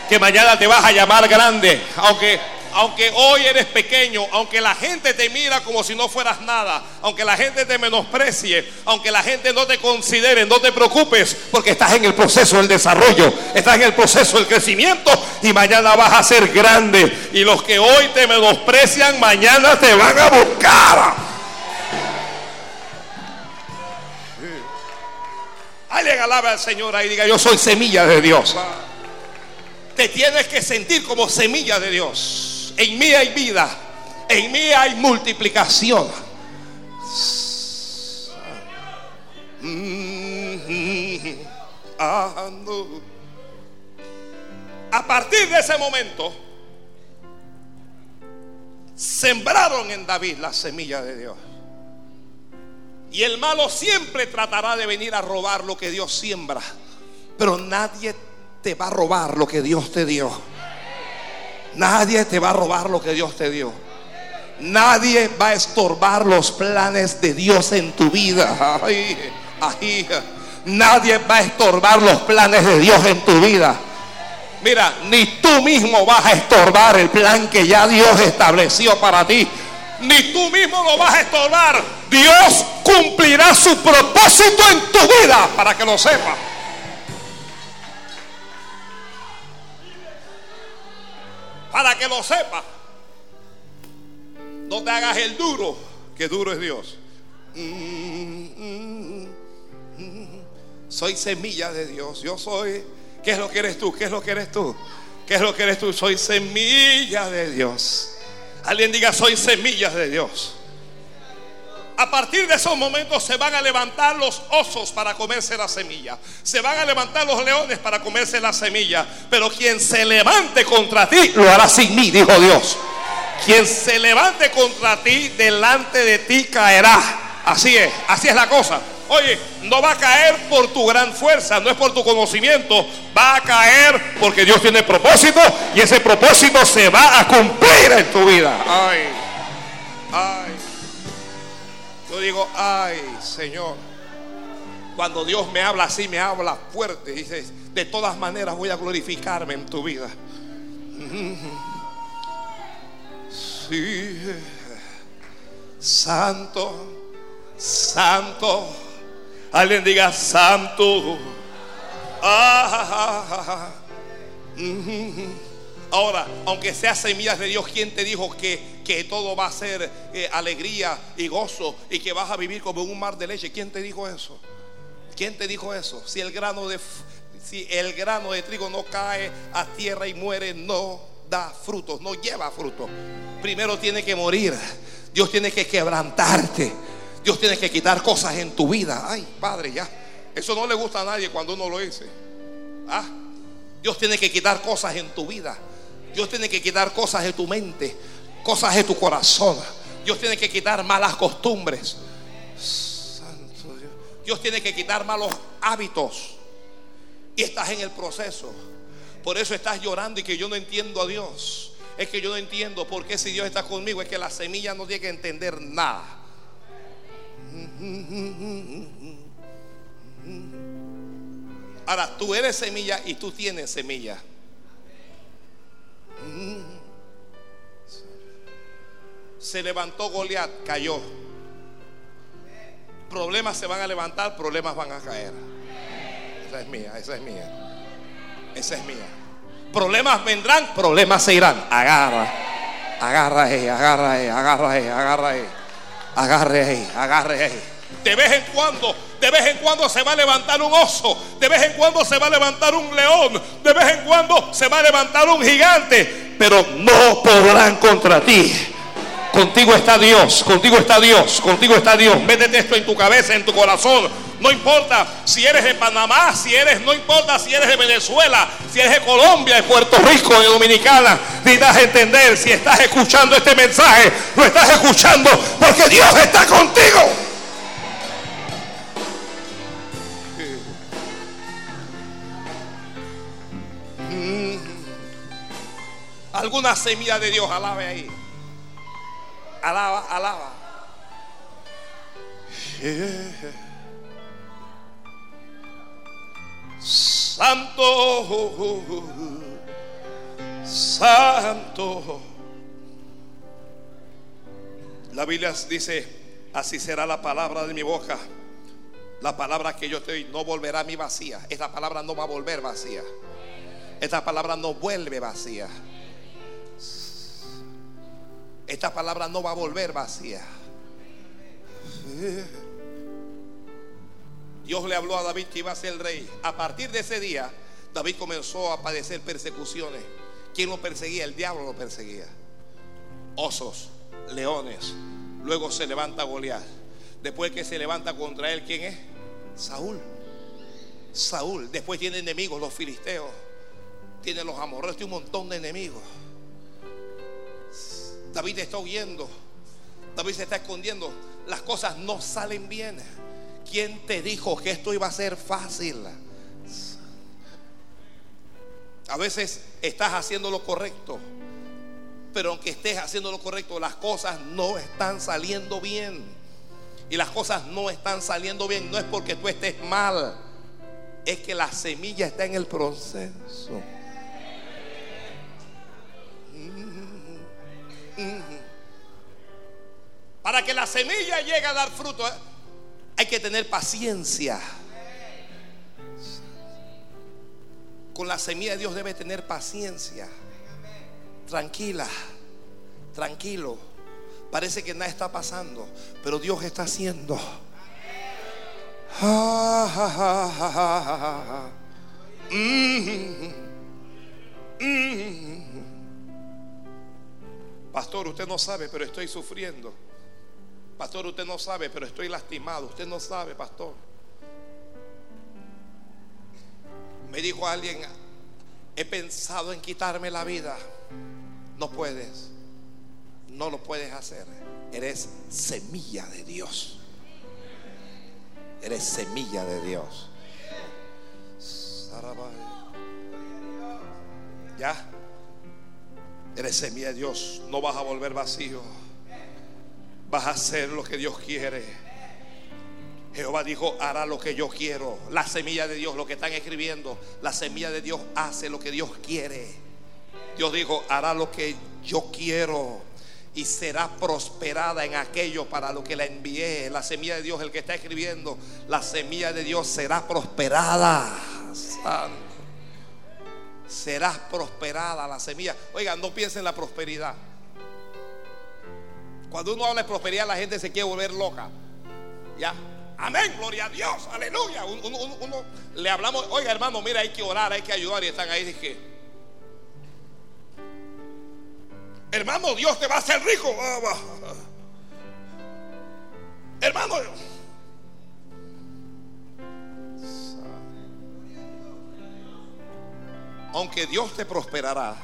que mañana te vas a llamar grande. Aunque aunque hoy eres pequeño, aunque la gente te mira como si no fueras nada, aunque la gente te menosprecie, aunque la gente no te considere, no te preocupes, porque estás en el proceso del desarrollo, estás en el proceso del crecimiento y mañana vas a ser grande. Y los que hoy te menosprecian, mañana te van a buscar. Alguien alaba al Señor ahí diga, yo soy semilla de Dios. Te tienes que sentir como semilla de Dios. En mí hay vida. En mí hay multiplicación. A partir de ese momento, sembraron en David la semilla de Dios. Y el malo siempre tratará de venir a robar lo que Dios siembra. Pero nadie te va a robar lo que Dios te dio. Nadie te va a robar lo que Dios te dio. Nadie va a estorbar los planes de Dios en tu vida. Nadie va a estorbar los planes de Dios en tu vida. Mira, ni tú mismo vas a estorbar el plan que ya Dios estableció para ti. Ni tú mismo lo vas a estorbar. Dios cumplirá su propósito en tu vida para que lo sepas. Para que lo sepas. No te hagas el duro, que duro es Dios. Soy semilla de Dios. Yo soy. ¿Qué es lo que eres tú? ¿Qué es lo que eres tú? ¿Qué es lo que eres tú? Soy semilla de Dios. Alguien diga, soy semilla de Dios. A partir de esos momentos se van a levantar los osos para comerse la semilla. Se van a levantar los leones para comerse la semilla. Pero quien se levante contra ti lo hará sin mí, dijo Dios. Quien se levante contra ti, delante de ti caerá. Así es, así es la cosa. Oye, no va a caer por tu gran fuerza, no es por tu conocimiento, va a caer porque Dios tiene propósito y ese propósito se va a cumplir en tu vida. Ay, ay. Yo digo, ay, Señor. Cuando Dios me habla así, me habla fuerte. Dice, de todas maneras voy a glorificarme en tu vida. [laughs] Sí. Santo, santo. Alguien diga santo. Ah, Ahora, aunque sea semillas de Dios, ¿quién te dijo que, que todo va a ser eh, alegría y gozo y que vas a vivir como un mar de leche? ¿Quién te dijo eso? ¿Quién te dijo eso? Si el grano de si el grano de trigo no cae a tierra y muere, no da frutos, no lleva frutos. Primero tiene que morir. Dios tiene que quebrantarte. Dios tiene que quitar cosas en tu vida. Ay, Padre, ya. Eso no le gusta a nadie cuando uno lo dice. Ah, Dios tiene que quitar cosas en tu vida. Dios tiene que quitar cosas de tu mente, cosas de tu corazón. Dios tiene que quitar malas costumbres. Dios. Dios tiene que quitar malos hábitos. Y estás en el proceso. Por eso estás llorando y que yo no entiendo a Dios. Es que yo no entiendo por qué si Dios está conmigo es que la semilla no tiene que entender nada. Ahora, tú eres semilla y tú tienes semilla. Se levantó Goliat, cayó. Problemas se van a levantar, problemas van a caer. Esa es mía, esa es mía. Esa es mía. Problemas vendrán, problemas se irán. Agarra, agarra ahí, agarra ahí, agarra ahí, agarra ahí. Agarre ahí, agarre ahí. De vez en cuando, de vez en cuando se va a levantar un oso, de vez en cuando se va a levantar un león, de vez en cuando se va a levantar un gigante, pero no podrán contra ti. Contigo está Dios, contigo está Dios, contigo está Dios. Métete esto en tu cabeza, en tu corazón. No importa si eres de Panamá, si eres, no importa si eres de Venezuela, si eres de Colombia, de Puerto Rico, de Dominicana. Necesitas entender si estás escuchando este mensaje, lo estás escuchando porque Dios está contigo. Alguna semilla de Dios, alabe ahí. Alaba, alaba. Santo, santo. La Biblia dice, así será la palabra de mi boca. La palabra que yo te doy no volverá a mi vacía. Esta palabra no va a volver vacía. Esta palabra no vuelve vacía. Esta palabra no va a volver vacía. Dios le habló a David que iba a ser el rey. A partir de ese día, David comenzó a padecer persecuciones. ¿Quién lo perseguía? El diablo lo perseguía. Osos, leones. Luego se levanta Goliat. Después que se levanta contra él, ¿quién es? Saúl. Saúl. Después tiene enemigos, los filisteos. Tiene los amorreos, tiene un montón de enemigos. David está huyendo. David se está escondiendo. Las cosas no salen bien. ¿Quién te dijo que esto iba a ser fácil? A veces estás haciendo lo correcto, pero aunque estés haciendo lo correcto, las cosas no están saliendo bien. Y las cosas no están saliendo bien, no es porque tú estés mal, es que la semilla está en el proceso. Para que la semilla llegue a dar fruto, ¿eh? hay que tener paciencia. Con la semilla de Dios debe tener paciencia. Tranquila, tranquilo. Parece que nada está pasando, pero Dios está haciendo. Pastor, usted no sabe, pero estoy sufriendo. Pastor, usted no sabe, pero estoy lastimado. Usted no sabe, pastor. Me dijo alguien, he pensado en quitarme la vida. No puedes. No lo puedes hacer. Eres semilla de Dios. Eres semilla de Dios. Ya. Eres semilla de Dios. No vas a volver vacío. Vas a hacer lo que Dios quiere. Jehová dijo, hará lo que yo quiero. La semilla de Dios, lo que están escribiendo, la semilla de Dios hace lo que Dios quiere. Dios dijo, hará lo que yo quiero y será prosperada en aquello para lo que la envié. La semilla de Dios, el que está escribiendo, la semilla de Dios será prosperada. Serás prosperada la semilla. Oigan, no piensen en la prosperidad. Cuando uno habla de prosperidad, la gente se quiere volver loca. Ya. Amén, gloria a Dios, aleluya. Uno, le hablamos, oiga hermano, mira, hay que orar, hay que ayudar. Y están ahí, dije, hermano, Dios te va a hacer rico. Hermano, aunque Dios te prosperará,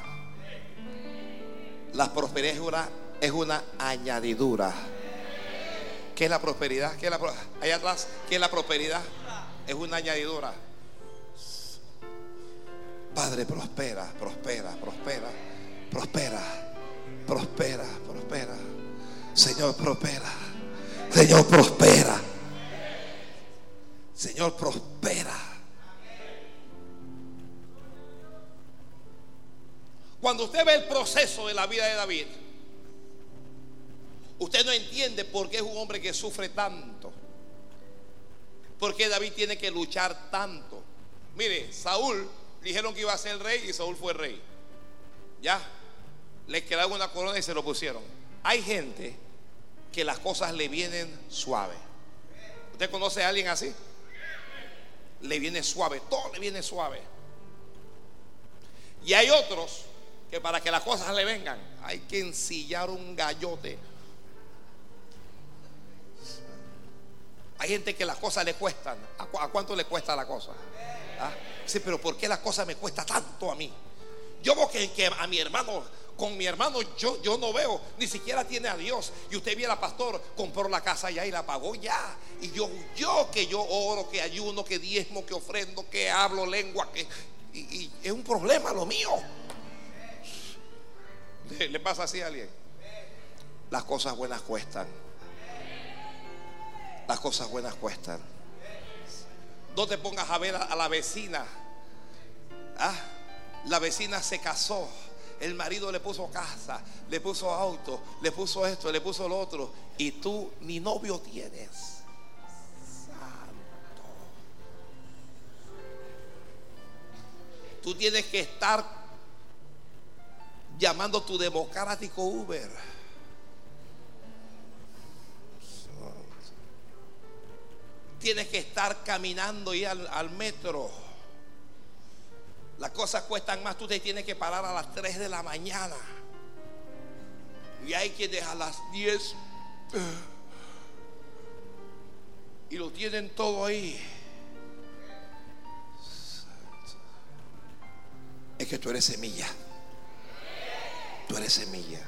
la prosperidad es una, añadidura. ¿Qué es la prosperidad? ¿Qué es la, allá atrás, ¿qué es la prosperidad? Es una añadidura. Padre, prospera, prospera, prospera, prospera, prospera, prospera. Señor, prospera. Señor, prospera. Señor, prospera. Cuando usted ve el proceso de la vida de David, Usted no entiende por qué es un hombre que sufre tanto. ¿Por qué David tiene que luchar tanto? Mire, Saúl dijeron que iba a ser rey y Saúl fue rey. Ya, le quedaron una corona y se lo pusieron. Hay gente que las cosas le vienen suave. ¿Usted conoce a alguien así? Le viene suave, todo le viene suave. Y hay otros que para que las cosas le vengan hay que ensillar un gallote Hay gente que las cosas le cuestan. ¿A, cuánto le cuesta la cosa? ¿Ah? Sí, pero ¿por qué las cosas me cuesta tanto a mí? Yo veo que, a mi hermano, con mi hermano yo, yo no veo, ni siquiera tiene a Dios. Y usted viera, pastor, compró la casa ya y la pagó ya. Y yo, yo que yo oro, que ayuno, que diezmo, que ofrendo, que hablo lengua, que y, es un problema lo mío. [laughs] ¿Le pasa así a alguien? Las cosas buenas cuestan. Las cosas buenas cuestan. No te pongas a ver a, la vecina. ¿Ah? La vecina se casó. El marido le puso casa, le puso auto, le puso esto, le puso lo otro. Y tú ni novio tienes. Santo. Tú tienes que estar llamando tu democrático Uber. tienes que estar caminando y al, metro. Las cosas cuestan más, tú te tienes que parar a las 3 de la mañana. Y hay quienes a las 10 y lo tienen todo ahí. Es que tú eres semilla. Tú eres semilla.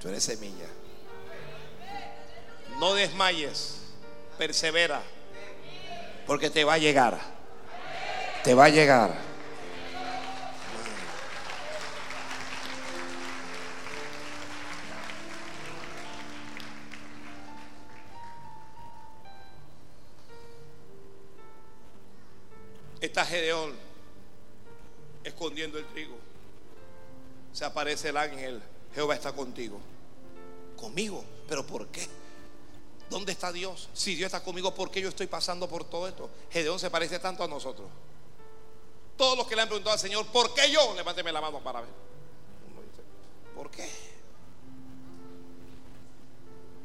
Tú eres semilla. No desmayes, persevera, porque te va a llegar. Te va a llegar. Aparece el ángel. Jehová está contigo. Conmigo. ¿Pero por qué? ¿Dónde está Dios? Si Dios está conmigo, ¿por qué yo estoy pasando por todo esto? Gedeón se parece tanto a nosotros. Todos los que le han preguntado al Señor, ¿por qué yo? Levánteme la mano para ver. ¿Por qué?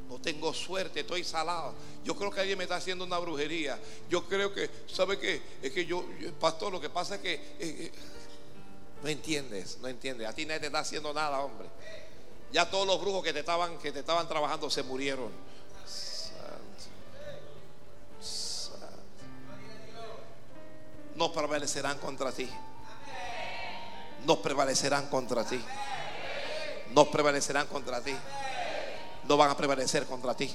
No tengo suerte, estoy salado. Yo creo que alguien me está haciendo una brujería. Yo creo que, ¿sabe qué? Es que yo, pastor, lo que pasa es que... Eh, eh, no entiendes, no entiendes. A ti nadie te está haciendo nada, hombre. Ya todos los brujos que te estaban, que te estaban trabajando se murieron. No prevalecerán contra ti. No prevalecerán contra ti. No prevalecerán contra ti. No van a prevalecer contra ti.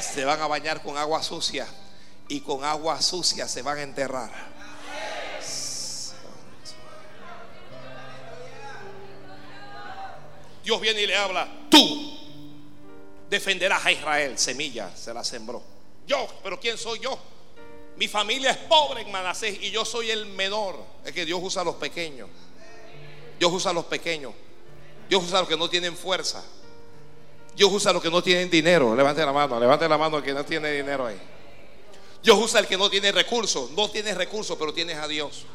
Se van a bañar con agua sucia y con agua sucia se van a enterrar. Dios viene y le habla, tú defenderás a Israel, semilla, se la sembró. Yo, pero ¿quién soy yo? Mi familia es pobre en Manasés y yo soy el menor. Es que Dios usa a los pequeños. Dios usa a los pequeños. Dios usa a los que no tienen fuerza. Dios usa a los que no tienen dinero. Levante la mano, levante la mano al que no tiene dinero ahí. Dios usa al que no tiene recursos. No tienes recursos, pero tienes a Dios.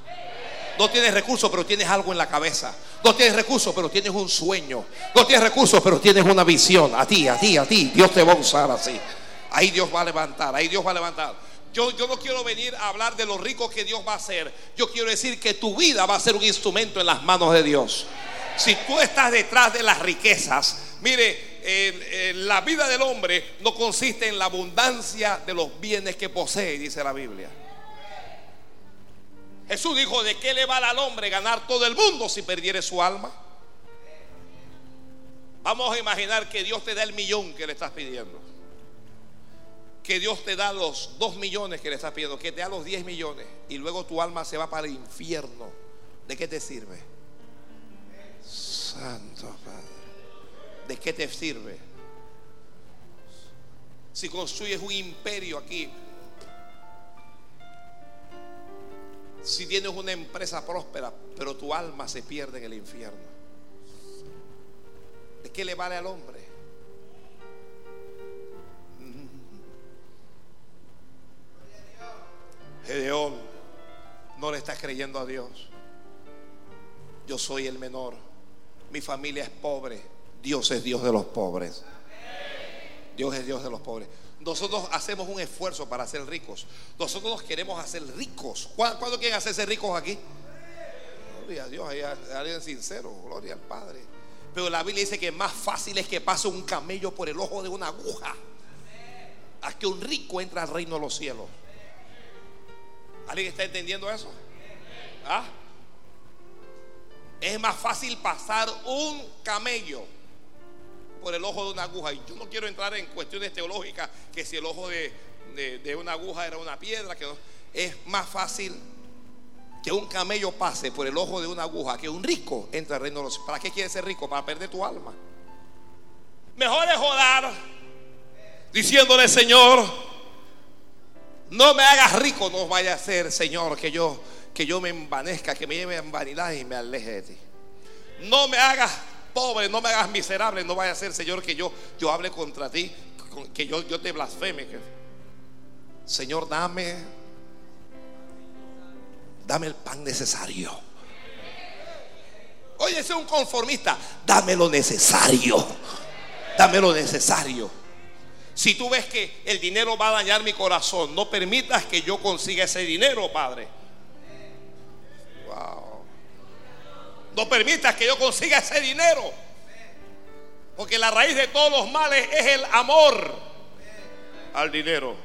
No tienes recursos, pero tienes algo en la cabeza. No tienes recursos, pero tienes un sueño. No tienes recursos, pero tienes una visión. A ti, a ti, a ti. Dios te va a usar así. Ahí Dios va a levantar. Ahí Dios va a levantar. Yo, yo, no quiero venir a hablar de lo rico que Dios va a hacer. Yo quiero decir que tu vida va a ser un instrumento en las manos de Dios. Si tú estás detrás de las riquezas, mire, la vida del hombre no consiste en la abundancia de los bienes que posee, dice la Biblia. Jesús dijo, ¿de qué le vale al hombre ganar todo el mundo si perdiere su alma? Vamos a imaginar que Dios te da el millón que le estás pidiendo. Que Dios te da los dos millones que le estás pidiendo, que te da los diez millones y luego tu alma se va para el infierno. ¿De qué te sirve? Santo Padre. ¿De qué te sirve? Si construyes un imperio aquí, si tienes una empresa próspera, pero tu alma se pierde en el infierno. ¿De qué le vale al hombre? Gedeón no le está creyendo a Dios. Yo soy el menor. Mi familia es pobre. Dios es Dios de los pobres. Dios es Dios de los pobres. Nosotros hacemos un esfuerzo para ser ricos. Nosotros nos queremos hacer ricos. ¿Cuándo quieren hacerse ricos aquí? Gloria a Dios, alguien sincero, gloria al Padre. Pero la Biblia dice que más fácil es que pase un camello por el ojo de una aguja a que un rico entre al reino de los cielos. ¿Alguien está entendiendo eso? ¿Ah? Es más fácil pasar un camello por el ojo de una aguja. Y yo no quiero entrar en cuestiones teológicas, que si el ojo de, una aguja era una piedra, que es más fácil que un camello pase por el ojo de una aguja, que un rico entre al reino de los ¿Para qué quieres ser rico? Para perder tu alma. Mejor es orar diciéndole, Señor, no me hagas rico, no vaya a ser, Señor, que yo, que yo me envanezca, que me lleve en vanidad y me aleje de ti. No me hagas pobre, no me hagas miserable, no vaya a ser, Señor, que yo, yo hable contra ti, que yo, yo te blasfeme. Señor, dame, dame el pan necesario. Oye, ese es un conformista, dame lo necesario, dame lo necesario. Si tú ves que el dinero va a dañar mi corazón, no permitas que yo consiga ese dinero, Padre. No permitas que yo consiga ese dinero. Porque la raíz de todos los males es el amor al dinero.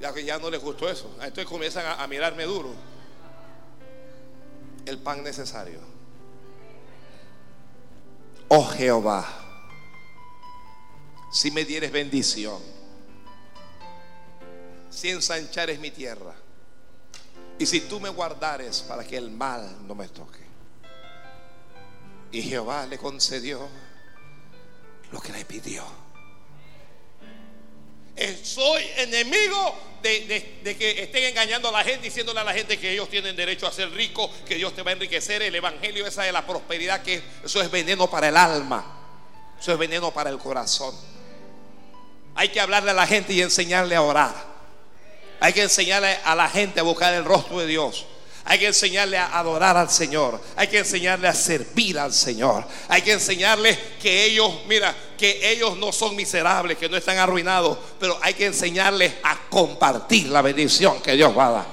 Ya que ya no les gustó eso. Entonces comienzan a, mirarme duro. El pan necesario. oh Jehová, si me dieres bendición, si ensanchares mi tierra, y si tú me guardares para que el mal no me toque. Y Jehová le concedió lo que le pidió. Eh, soy enemigo de, que estén engañando a la gente, diciéndole a la gente que ellos tienen derecho a ser ricos, que Dios te va a enriquecer. El evangelio esa de la prosperidad, que eso es veneno para el alma, eso es veneno para el corazón. Hay que hablarle a la gente y enseñarle a orar. Hay que enseñarle a la gente a buscar el rostro de Dios. Hay que enseñarle a adorar al Señor. Hay que enseñarle a servir al Señor. Hay que enseñarle que ellos, mira, que ellos no son miserables, que no están arruinados. Pero hay que enseñarles a compartir la bendición que Dios va a dar.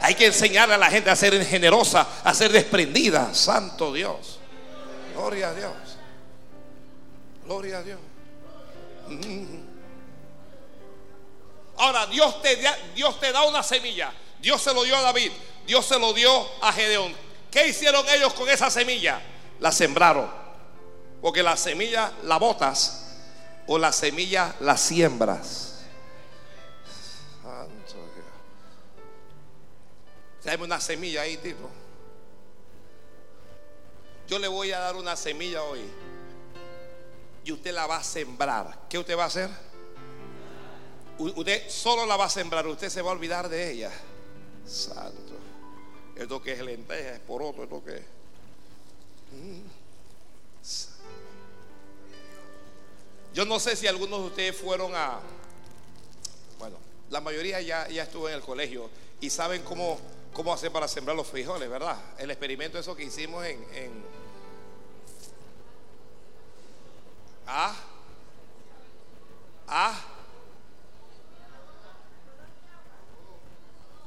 Hay que enseñarle a la gente a ser generosa, a ser desprendida. Santo Dios. Gloria a Dios. Gloria a Dios. Mm. Ahora, Dios te, Dios te da una semilla. Dios se lo dio a David. Dios se lo dio a Gedeón. ¿Qué hicieron ellos con esa semilla? La sembraron. Porque la semilla la botas o la semilla la siembras. Santo Dios. Tráeme una semilla ahí, tipo. Yo le voy a dar una semilla hoy. Y usted la va a sembrar. ¿Qué usted va a hacer? Usted solo la va a sembrar, usted se va a olvidar de ella. Santo. Esto que es lenteja, es por otro, esto que mm. Yo no sé si algunos de ustedes fueron a. Bueno, la mayoría ya, ya estuvo en el colegio y saben cómo, cómo hacer para sembrar los frijoles, ¿verdad? El experimento, eso que hicimos en. en ¿Ah? ¿Ah?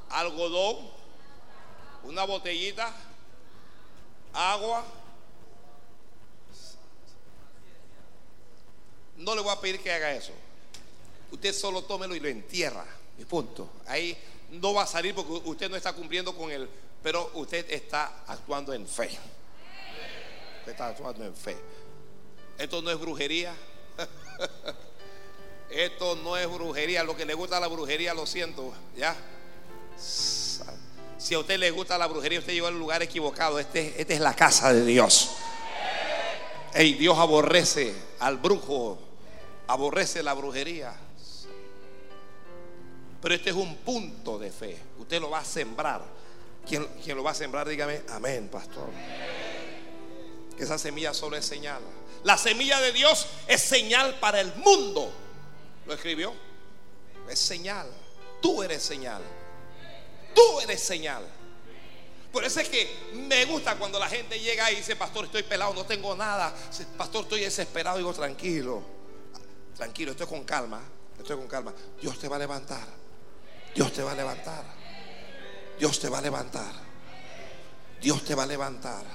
Algodón, una botellita, agua. No le voy a pedir que haga eso. Usted solo tómelo y lo entierra. Y punto. Ahí no va a salir porque usted no está cumpliendo con él, pero usted está actuando en fe. Usted está actuando en fe. Esto no es brujería. [laughs] Esto no es brujería. Lo que le gusta la brujería, lo siento. ¿Ya? Si a usted le gusta la brujería, usted llegó al lugar equivocado. Este, esta es la casa de Dios. Y Dios aborrece al brujo, aborrece la brujería. Pero este es un punto de fe. Usted lo va a sembrar. Quien lo va a sembrar, dígame, amén, pastor. Que esa semilla solo es señal. La semilla de Dios es señal para el mundo. ¿Lo escribió? Es señal. Tú eres señal. Tú eres señal. Por eso es que me gusta cuando la gente llega y dice, pastor, estoy pelado, no tengo nada. Pastor, estoy desesperado. Digo, tranquilo, tranquilo, estoy con calma, estoy con calma. Dios te va a levantar. Dios te va a levantar. Dios te va a levantar. Dios te va a levantar.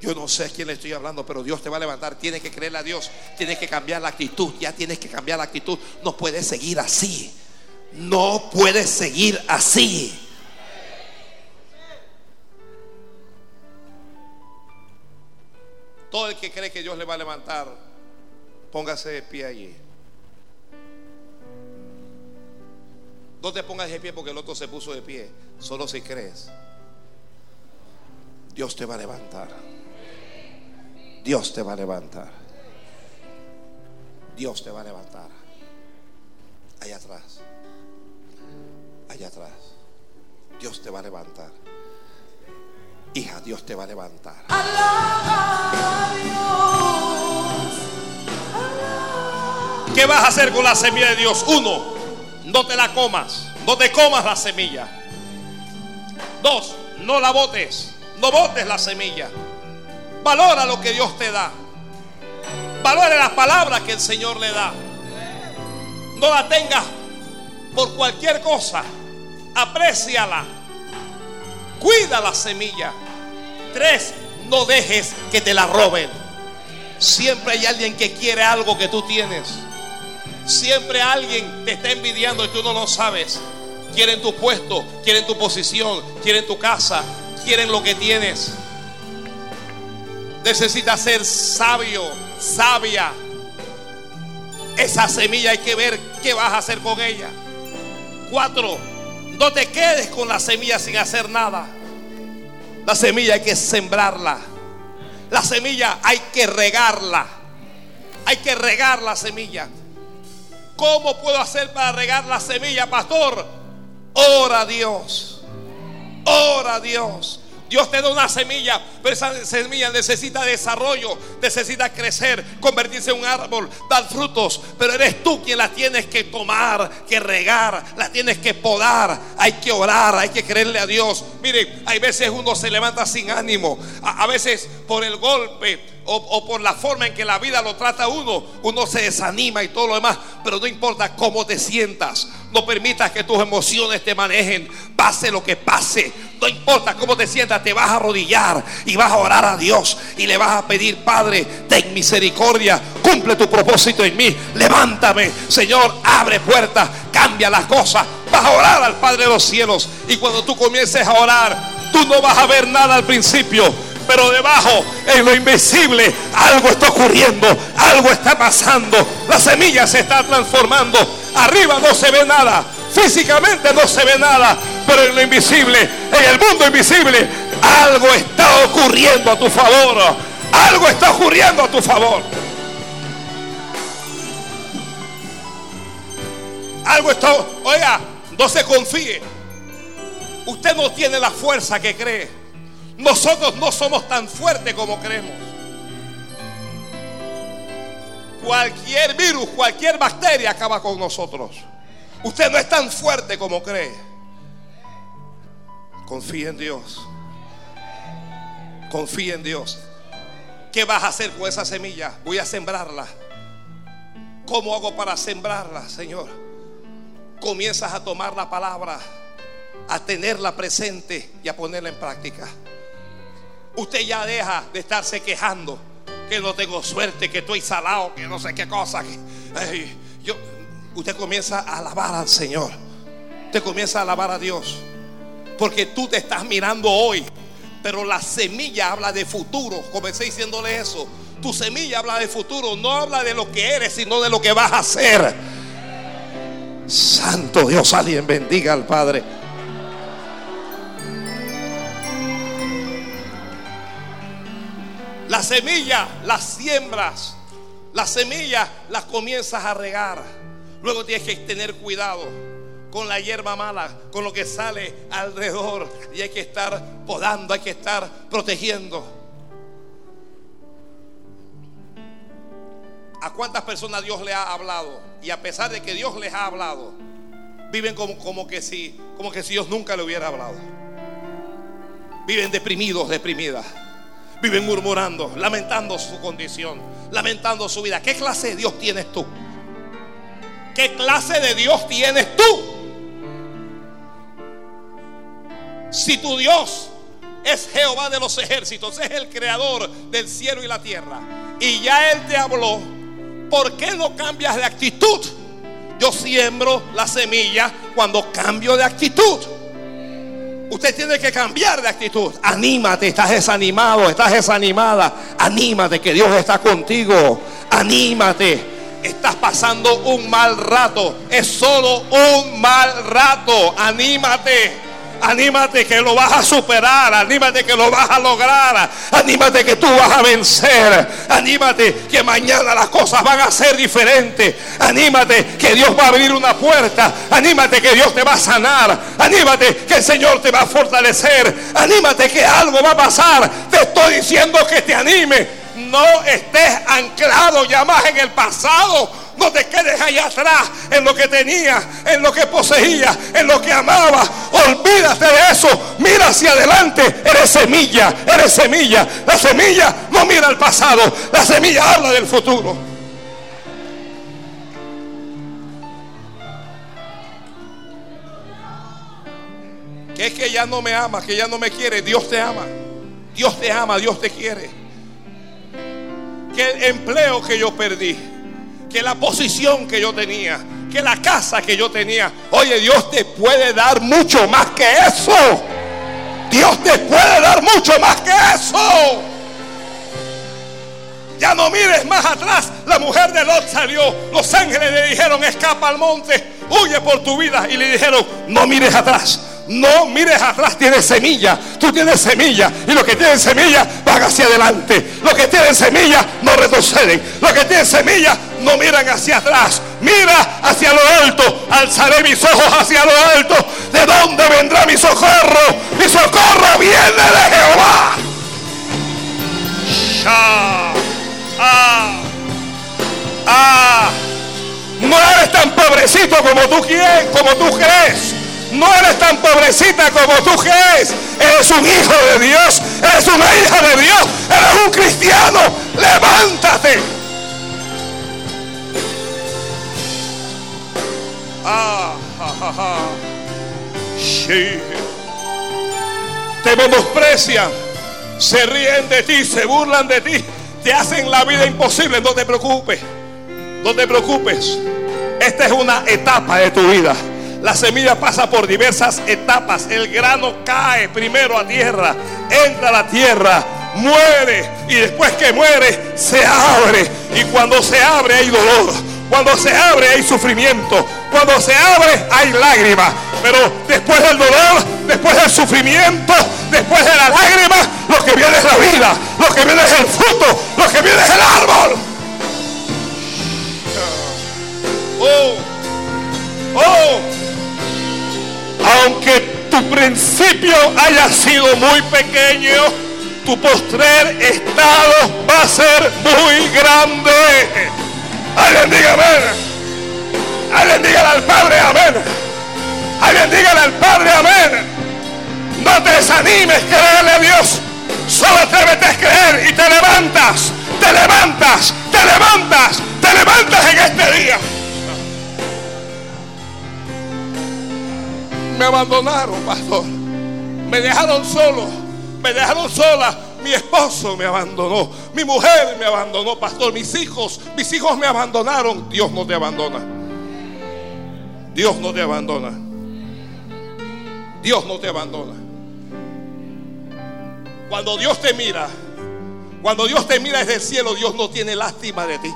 Yo no sé a quién le estoy hablando, pero Dios te va a levantar. Tienes que creerle a Dios. Tienes que cambiar la actitud. Ya tienes que cambiar la actitud. No puedes seguir así no puede seguir así. Todo el que cree que Dios le va a levantar, póngase de pie allí. No te pongas de pie porque el otro se puso de pie. Solo si crees. Dios te va a levantar. Dios te va a levantar. Dios te va a levantar. Allá atrás allá atrás. Dios te va a levantar. Hija, Dios te va a levantar. ¿Qué vas a hacer con la semilla de Dios? Uno, no te la comas. No te comas la semilla. Dos, no la botes. No botes la semilla. Valora lo que Dios te da. Valora las palabras que el Señor le da. No la tengas por cualquier cosa apréciala, cuida la semilla. Tres, no dejes que te la roben. Siempre hay alguien que quiere algo que tú tienes. Siempre alguien te está envidiando y tú no lo sabes. Quieren tu puesto, quieren tu posición, quieren tu casa, quieren lo que tienes. Necesita ser sabio, sabia. Esa semilla hay que ver qué vas a hacer con ella. Cuatro, no te quedes con la semilla sin hacer nada. La semilla hay que sembrarla. La semilla hay que regarla. Hay que regar la semilla. ¿Cómo puedo hacer para regar la semilla, pastor? Ora a Dios. Ora a Dios. Dios te da una semilla, pero esa semilla necesita desarrollo, necesita crecer, convertirse en un árbol, dar frutos. Pero eres tú quien la tienes que tomar, que regar, la tienes que podar. Hay que orar, hay que creerle a Dios. Mire, hay veces uno se levanta sin ánimo, a, a veces por el golpe, o, por la forma en que la vida lo trata uno, uno se desanima y todo lo demás. Pero no importa cómo te sientas, no permitas que tus emociones te manejen, pase lo que pase. No importa cómo te sientas, te vas a arrodillar y vas a orar a Dios y le vas a pedir, Padre, ten misericordia, cumple tu propósito en mí, levántame, Señor, abre puertas, cambia las cosas. Vas a orar al Padre de los cielos y cuando tú comiences a orar, tú no vas a ver nada al principio pero debajo, en lo invisible, algo está ocurriendo, algo está pasando. La semilla se está transformando. Arriba no se ve nada, físicamente no se ve nada, pero en lo invisible, en el mundo invisible, algo está ocurriendo a tu favor. Algo está ocurriendo a tu favor. Algo está, oiga, no se confíe. Usted no tiene la fuerza que cree. Nosotros no somos tan fuertes como creemos. Cualquier virus, cualquier bacteria acaba con nosotros. Usted no es tan fuerte como cree. Confía en Dios. Confía en Dios. ¿Qué vas a hacer con esa semilla? Voy a sembrarla. ¿Cómo hago para sembrarla, Señor? Comienzas a tomar la palabra, a tenerla presente y a ponerla en práctica usted ya deja de estarse quejando que no tengo suerte, que estoy salado, que no sé qué cosa. yo, usted comienza a alabar al Señor. Usted comienza a alabar a Dios. Porque tú te estás mirando hoy. Pero la semilla habla de futuro. Comencé diciéndole eso. Tu semilla habla de futuro. No habla de lo que eres, sino de lo que vas a hacer. Santo Dios, alguien bendiga al Padre. La semilla las siembras. La semilla las comienzas a regar. Luego tienes que tener cuidado con la hierba mala, con lo que sale alrededor. Y hay que estar podando, hay que estar protegiendo. ¿A cuántas personas Dios le ha hablado? Y a pesar de que Dios les ha hablado, viven como, como, que, si, como que si Dios nunca le hubiera hablado. Viven deprimidos, deprimidas viven murmurando, lamentando su condición, lamentando su vida. ¿Qué clase de Dios tienes tú? ¿Qué clase de Dios tienes tú? Si tu Dios es Jehová de los ejércitos, es el creador del cielo y la tierra, y ya Él te habló, ¿por qué no cambias de actitud? Yo siembro la semilla cuando cambio de actitud. Usted tiene que cambiar de actitud. Anímate, estás desanimado, estás desanimada. Anímate que Dios está contigo. Anímate. Estás pasando un mal rato. Es solo un mal rato. Anímate. Anímate que lo vas a superar. Anímate que lo vas a lograr. Anímate que tú vas a vencer. Anímate que mañana las cosas van a ser diferentes. Anímate que Dios va a abrir una puerta. Anímate que Dios te va a sanar. Anímate que el Señor te va a fortalecer. Anímate que algo va a pasar. Te estoy diciendo que te anime. No estés anclado ya más en el pasado no te quedes allá atrás en lo que tenía, en lo que poseía, en lo que amaba. Olvídate de eso. Mira hacia adelante. Eres semilla, eres semilla. La semilla no mira al pasado. La semilla habla del futuro. Que es que ya no me ama, que ya no me quiere. Dios te ama. Dios te ama, Dios te quiere. Que el empleo que yo perdí que la posición que yo tenía, que la casa que yo tenía. Oye, Dios te puede dar mucho más que eso. Dios te puede dar mucho más que eso. Ya no mires más atrás. La mujer de Lot salió. Los ángeles le dijeron, escapa al monte, huye por tu vida. Y le dijeron, no mires atrás. No mires atrás, tienes semilla. Tú tienes semilla. Y los que tienen semilla van hacia adelante. Los que tienen semilla no retroceden. Los que tienen semilla no miran hacia atrás. Mira hacia lo alto. Alzaré mis ojos hacia lo alto. ¿De dónde vendrá mi socorro? Mi socorro viene de Jehová. Ah, ah, no eres tan pobrecito como tú quieres, como tú crees. No eres tan pobrecita como tú crees. Eres un hijo de Dios. Eres una hija de Dios. Eres un cristiano. Levántate. Ah, Te menosprecian. Se ríen de ti. Se burlan de ti te hacen la vida imposible, no te preocupes. No te preocupes. Esta es una etapa de tu vida. La semilla pasa por diversas etapas. El grano cae primero a tierra, entra a la tierra, muere y después que muere se abre. Y cuando se abre hay dolor. Cuando se abre hay sufrimiento. Cuando se abre hay lágrimas. Pero después del dolor, después del sufrimiento, después de la lágrima, lo que viene es la vida. Lo que viene es el fruto. Lo que viene es el árbol. Oh, oh. Aunque tu principio haya sido muy pequeño, tu postrer estado va a ser muy grande. Alguien diga amén. Alguien diga al Padre amén. Alguien dígale al Padre amén. No te desanimes, créele a Dios. Solo atrévete a creer y te levantas, te levantas, te levantas, te levantas en este día. Me abandonaron, pastor. Me dejaron solo, me dejaron sola. Mi esposo me abandonó, mi mujer me abandonó, pastor. Mis hijos, mis hijos me abandonaron. Dios no te abandona. Dios no te abandona. Dios no te abandona. Cuando Dios te mira, cuando Dios te mira desde el cielo, Dios no tiene lástima de ti.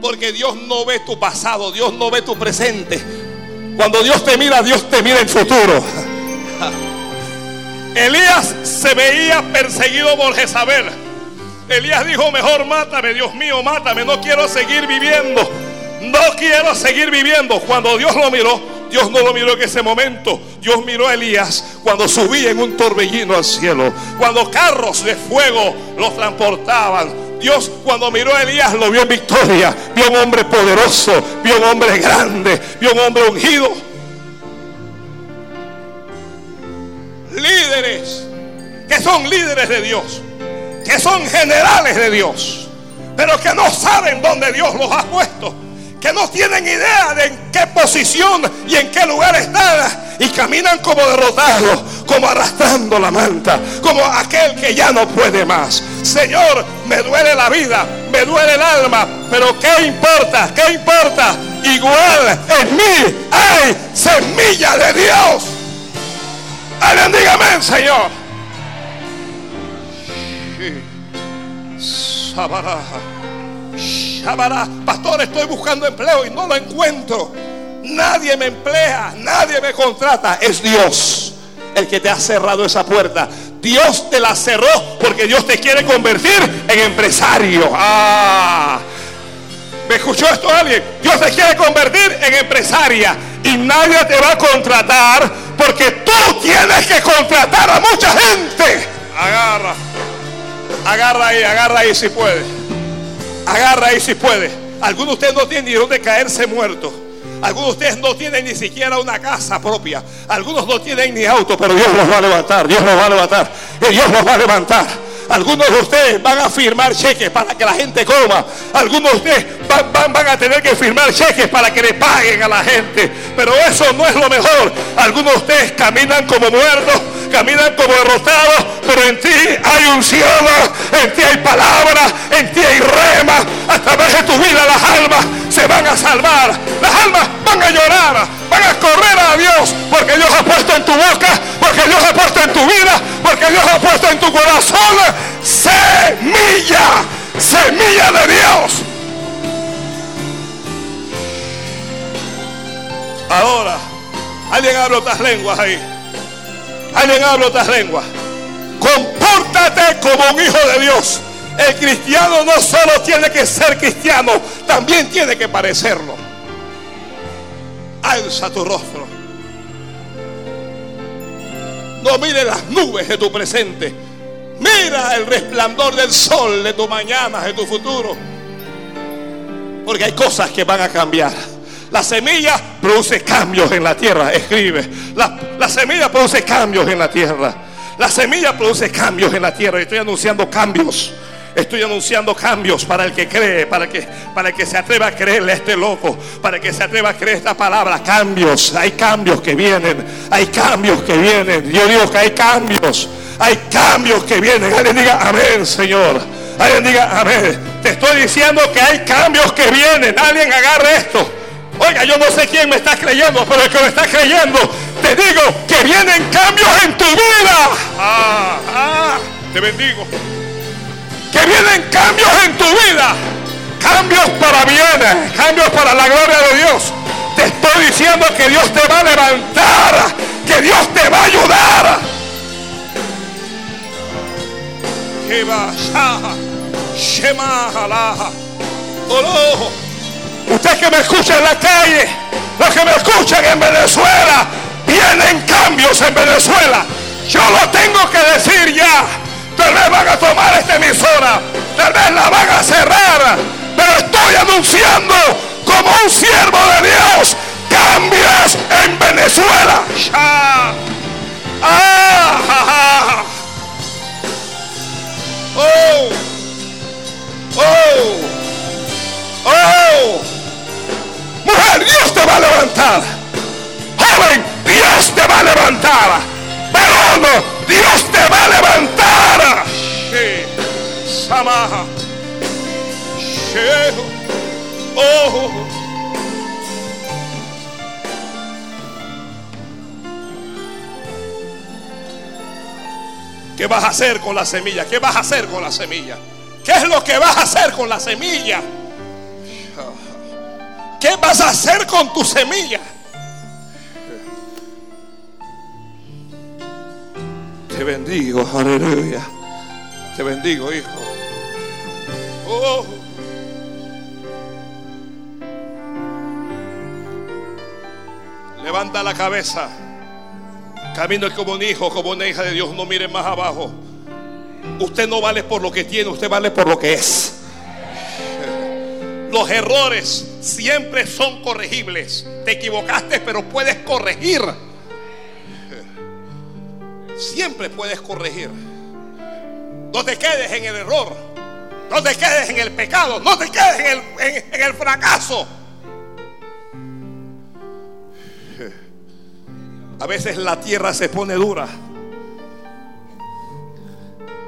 Porque Dios no ve tu pasado, Dios no ve tu presente. Cuando Dios te mira, Dios te mira el futuro. [laughs] Elías se veía perseguido por Jezabel. Elías dijo, mejor mátame, Dios mío, mátame, no quiero seguir viviendo. No quiero seguir viviendo. Cuando Dios lo miró, Dios no lo miró en ese momento. Dios miró a Elías cuando subía en un torbellino al cielo. Cuando carros de fuego los transportaban. Dios cuando miró a Elías lo vio en victoria. Vio un hombre poderoso. Vio un hombre grande. Vio un hombre ungido. Líderes que son líderes de Dios. Que son generales de Dios. Pero que no saben dónde Dios los ha puesto que no tienen idea de en qué posición y en qué lugar están y caminan como derrotados, como arrastrando la manta, como aquel que ya no puede más. Señor, me duele la vida, me duele el alma, pero ¿qué importa? ¿Qué importa? Igual en mí hay semilla de Dios. Alguien dígame, Señor. Pastor, estoy buscando empleo y no lo encuentro. Nadie me emplea, nadie me contrata. Es Dios el que te ha cerrado esa puerta. Dios te la cerró porque Dios te quiere convertir en empresario. Ah. ¿Me escuchó esto alguien? Dios te quiere convertir en empresaria y nadie te va a contratar porque tú tienes que contratar a mucha gente. Agarra, agarra ahí, agarra ahí si puedes. Agarra ahí si puede. Algunos de ustedes no tienen ni dónde caerse muerto. Algunos de ustedes no tienen ni siquiera una casa propia. Algunos no tienen ni auto, pero Dios los va a levantar. Dios los va a levantar. Dios los va a levantar. Algunos de ustedes van a firmar cheques para que la gente coma. Algunos de ustedes van, van, a tener que firmar cheques para que le paguen a la gente. Pero eso no es lo mejor. Algunos de ustedes caminan como muertos caminan como derrotados, pero en ti hay unción, en ti hay palabra, en ti otras lenguas ahí. Alguien habla otras lenguas. Compórtate como un hijo de Dios. El cristiano no solo tiene que ser cristiano, también tiene que parecerlo. Alza tu rostro. No mire las nubes de tu presente. Mira el resplandor del sol de tu mañana, de tu futuro. Porque hay cosas que van a cambiar. La semilla produce cambios en la tierra. Escribe. La, la semilla produce cambios en la tierra. La semilla produce cambios en la tierra. Estoy anunciando cambios. Estoy anunciando cambios para el que cree, para que, para que se atreva a creerle a este loco, para que se atreva a creer esta palabra. Cambios, hay cambios que vienen, hay cambios que vienen. Yo digo que hay cambios, hay cambios que vienen. Alguien diga amén, Señor. Alguien diga amén. Te estoy diciendo que hay cambios que vienen. Alguien agarre esto. Oiga, yo no sé quién me está creyendo, pero el que me está creyendo, te digo que vienen cambios en tu vida. Ah, ah, te bendigo que vienen cambios en tu vida. Cambios para bien, cambios para la gloria de Dios. Te estoy diciendo que Dios te va a levantar, que Dios te va a ayudar. Usted que me escucha en la calle, los que me escuchan en Venezuela, vienen cambios en Venezuela. Yo lo tengo que decir ya. Tal vez van a tomar esta emisora. Tal vez la van a cerrar. Pero estoy anunciando como un siervo de Dios cambios en Venezuela. Ah, oh, oh, oh. Mujer, Dios te va a levantar. Joven, Dios te va a levantar. Varón, Dios te va a levantar. Samaha. Oh. ¿Qué vas a hacer con la semilla? ¿Qué vas a hacer con la semilla? ¿Qué es lo que vas a hacer con la semilla? ¿Qué vas a hacer con tu semilla? Te bendigo, aleluya. Te bendigo, hijo. Oh. Levanta la cabeza. Camino como un hijo, como una hija de Dios. No mire más abajo. Usted no vale por lo que tiene, usted vale por lo que es. Los errores siempre son corregibles. Te equivocaste, pero puedes corregir. Siempre puedes corregir. No te quedes en el error. No te quedes en el pecado. No te quedes en el, fracaso. A veces la tierra se pone dura.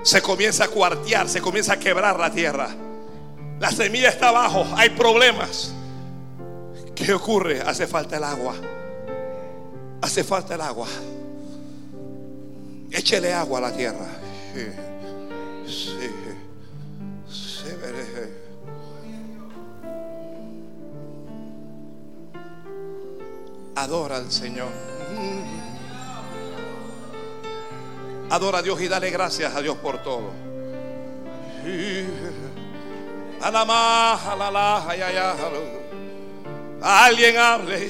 Se comienza a cuartear, se comienza a quebrar la tierra. La semilla está abajo, hay problemas. ¿Qué ocurre? Hace falta el agua. Hace falta el agua. Échele agua a la tierra. Sí. Adora al Señor. Adora a Dios y dale gracias a Dios por todo. Alguien hable.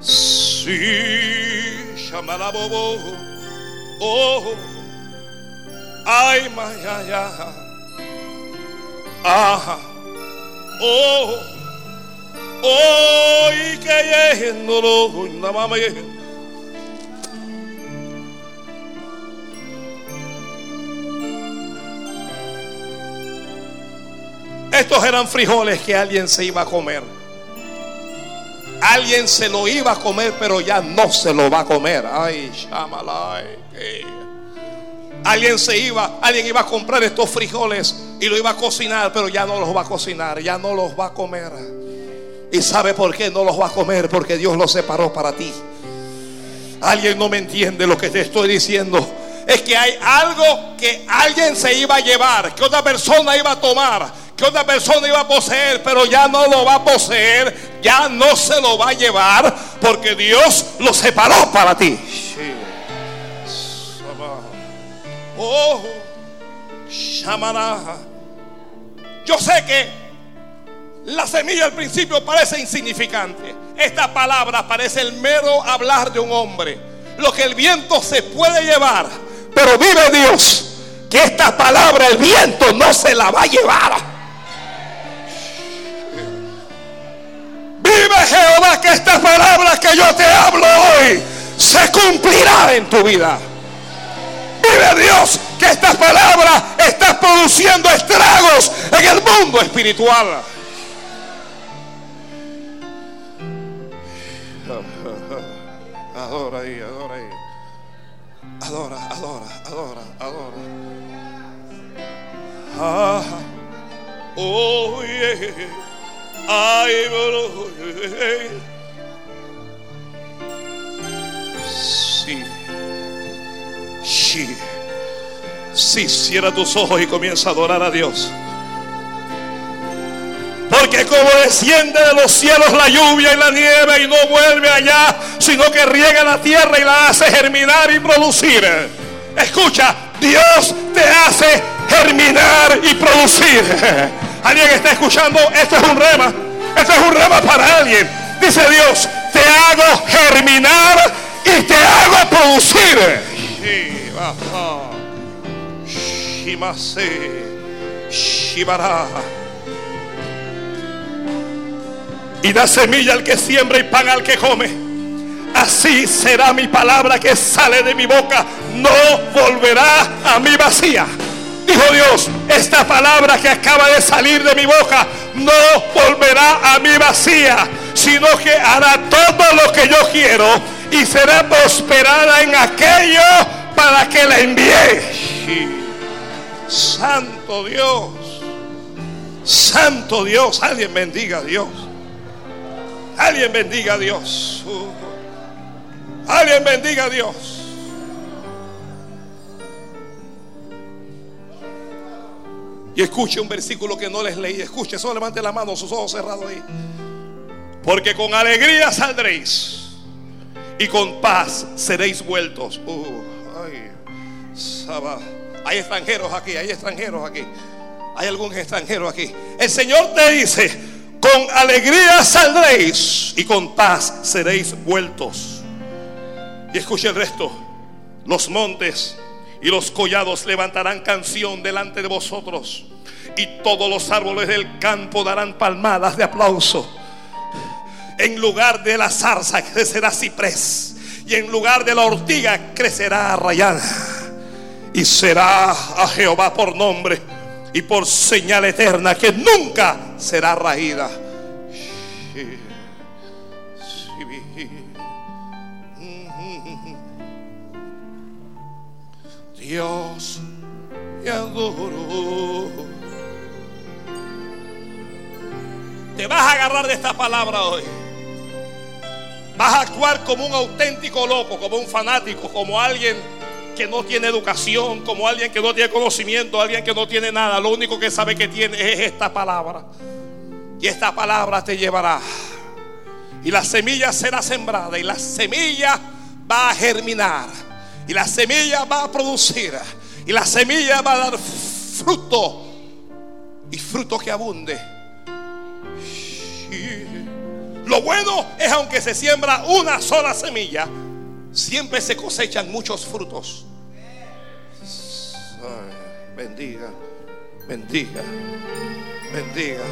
Sí. Bobo, Oh, ay, maya, Ajá. Oh, oh, y que no lo, nada más Estos eran frijoles que alguien se iba a comer. Alguien se lo iba a comer, pero ya no se lo va a comer. Ay, shamalai. Alguien se iba, alguien iba a comprar estos frijoles y lo iba a cocinar, pero ya no los va a cocinar, ya no los va a comer. ¿Y sabe por qué no los va a comer? Porque Dios los separó para ti. Alguien no me entiende lo que te estoy diciendo. es que hay algo que alguien se iba a llevar, que otra persona iba a tomar, que otra persona iba a poseer, pero ya no lo va a poseer, ya no se lo va a llevar, porque Dios lo separó para ti. Oh, Yo sé que la semilla al principio parece insignificante. Esta palabra parece el mero hablar de un hombre. Lo que el viento se puede llevar. Pero vive Dios que esta palabra el viento no se la va a llevar. Vive Jehová que esta palabra que yo te hablo hoy se cumplirá en tu vida. Vive Dios que esta palabra está produciendo estragos en el mundo espiritual. Adora ahí, adora ahí. Adora, adora, adora, adora. Ah, oh, yeah. Ay, bro. Sí. Sí. Sí, cierra tus ojos y comienza a adorar a Dios. Porque como desciende de los cielos la lluvia y la nieve y no vuelve allá, sino que riega la tierra y la hace germinar y producir. Escucha, Dios te hace germinar y producir. Alguien está escuchando, esto es un rema. Esto es un rema para alguien. Dice Dios, te hago germinar y te hago producir. Y da semilla al que siembra y pan al que come. Así será mi palabra que sale de mi boca. No volverá a mi vacía. Dijo Dios, esta palabra que acaba de salir de mi boca no volverá a mi vacía, sino que hará todo lo que yo quiero y será prosperada en aquello para que la envíe. Santo Dios, Santo Dios, alguien bendiga a Dios. Alguien bendiga a Dios. Alguien bendiga a Dios. Y escuche un versículo que no les leí. Escuche, solo levante la mano, sus ojos cerrados ahí. Porque con alegría saldréis y con paz seréis vueltos. Uh, ay, hay extranjeros aquí, hay extranjeros aquí. Hay algún extranjero aquí. El Señor te dice, con alegría saldréis y con paz seréis vueltos. Y escuche el resto. Los montes y los collados levantarán canción delante de vosotros. Y todos los árboles del campo darán palmadas de aplauso. En lugar de la zarza crecerá ciprés. Y en lugar de la ortiga crecerá rayana. Y será a Jehová por nombre y por señal eterna que nunca será raída. Dios, te adoro. Te vas a agarrar de esta palabra hoy. Vas a actuar como un auténtico loco, como un fanático, como alguien que no tiene educación, como alguien que no tiene conocimiento, alguien que no tiene nada. Lo único que sabe que tiene es esta palabra. Y esta palabra te llevará. Y la semilla será sembrada y la semilla va a germinar y la semilla va a producir. Y la semilla va a dar fruto. Y fruto que abunde. Lo bueno es aunque se siembra una sola semilla, siempre se cosechan muchos frutos. bendiga, bendiga, bendiga,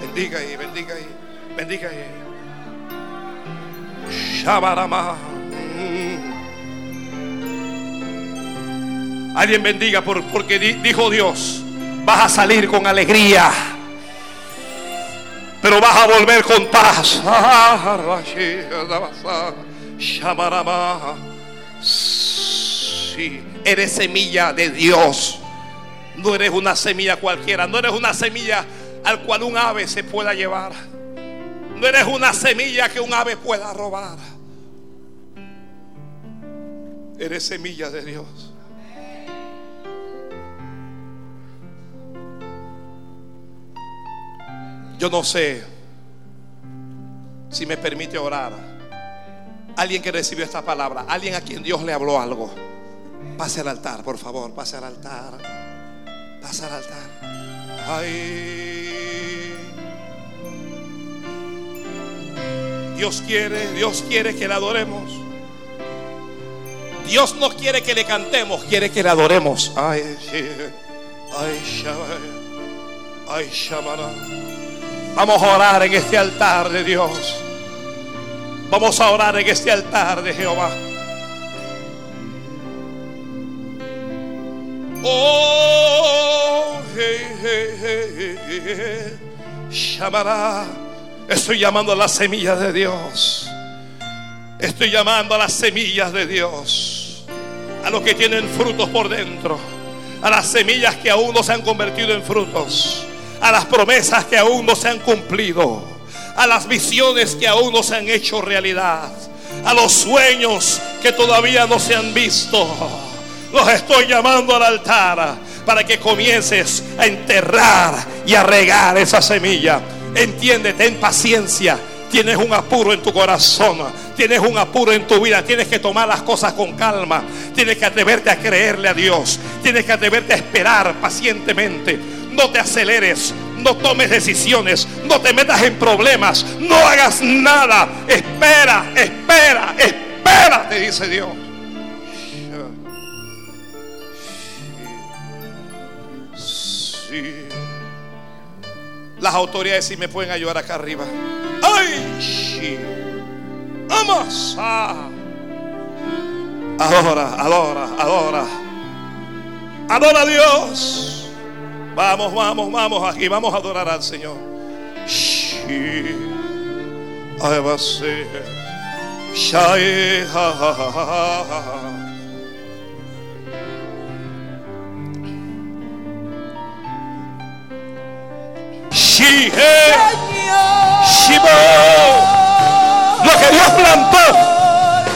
bendiga y bendiga y bendiga y. Shabarama. Alguien bendiga por, porque dijo Dios, vas a salir con alegría, pero vas a volver con paz. Sí, eres semilla de Dios. No eres una semilla cualquiera, no eres una semilla al cual un ave se pueda llevar. No eres una semilla que un ave pueda robar. Eres semilla de Dios. Yo no sé si me permite orar. Alguien que recibió esta palabra, alguien a quien Dios le habló algo. Pase al altar, por favor, pase al altar. Pase al altar. Ay. Dios quiere, Dios quiere que le adoremos. Dios no quiere que le cantemos, quiere que le adoremos. Ay, ay, ay, Vamos a orar en este altar de Dios. Vamos a orar en este altar de Jehová. Oh, hey, hey, hey, llamará. Estoy llamando a las semillas de Dios. Estoy llamando a las semillas de Dios. A los que tienen frutos por dentro. A las semillas que aún no se han convertido en frutos. A las promesas que aún no se han cumplido. A las visiones que aún no se han hecho realidad. A los sueños que todavía no se han visto los estoy llamando al altar para que comiences a enterrar y a regar esa semilla. Entiende, ten paciencia. Tienes un apuro en tu corazón, tienes un apuro en tu vida, tienes que tomar las cosas con calma, tienes que atreverte a creerle a Dios, tienes que atreverte a esperar pacientemente. No te aceleres, no tomes decisiones, no te metas en problemas, no hagas nada. Espera, espera, espera, te dice Dios. Las autoridades sí me pueden ayudar acá arriba. ¡Ay! ¡Vamos! Adora, adora, adora. Adora a Dios. Vamos, vamos, vamos. Aquí vamos a adorar al Señor. Lo que Dios plantó.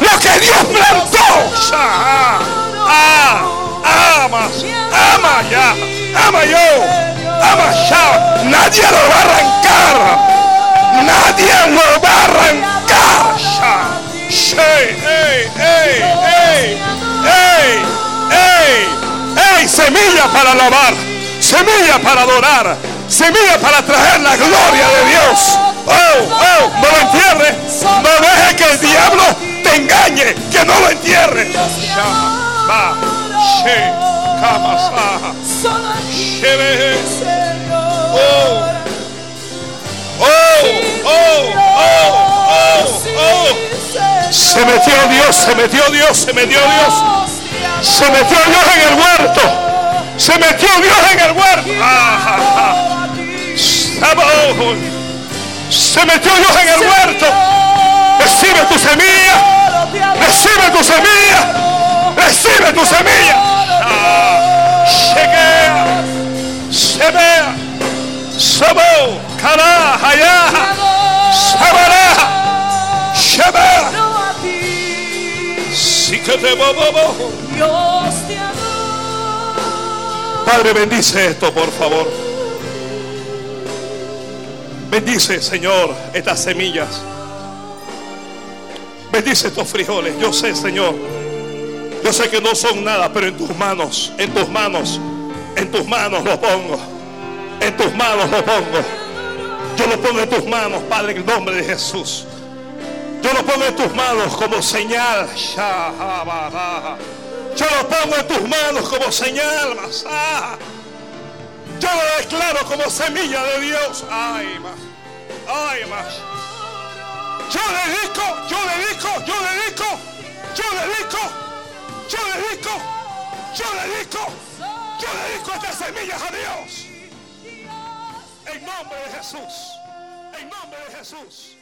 Lo que Dios plantó. Ah, ama, ama ya. Ama yo. Ama ya. Nadie lo va a arrancar. Nadie lo va a arrancar. Hey, hey, hey, hey, hey, hey, hey, semilla para alabar, semilla para adorar, semilla para traer la gloria de Dios. Oh, oh, no lo entierre. No deje que el diablo te engañe. Que no lo entierre. Oh, oh, oh, oh, oh. Se metió Dios, se metió Dios, se metió Dios. Se metió Dios en el huerto. Se metió Dios en el huerto. Ah, se metió Dios en el huerto. Recibe tu semilla. Recibe tu semilla. Recibe tu semilla. Cheguea. Sebea. Sabo. Cara. Hayá. Sabará. Shebea. Sí que te bobo. Padre, bendice esto, por favor. Bendice, Señor, estas semillas. Bendice estos frijoles. Yo sé, Señor. Yo sé que no son nada, pero en tus manos, en tus manos, en tus manos lo pongo. En tus manos lo pongo. Yo lo pongo en tus manos, Padre, en el nombre de Jesús. Yo lo pongo en tus manos como señal. Yo lo pongo en tus manos como señal. Yo lo declaro como semilla de Dios. Ay, más. Ay, más. Yo dedico, yo dedico, yo dedico, yo dedico, yo dedico, yo dedico, yo dedico estas semillas a Dios. En nombre de Jesús. En nombre de Jesús.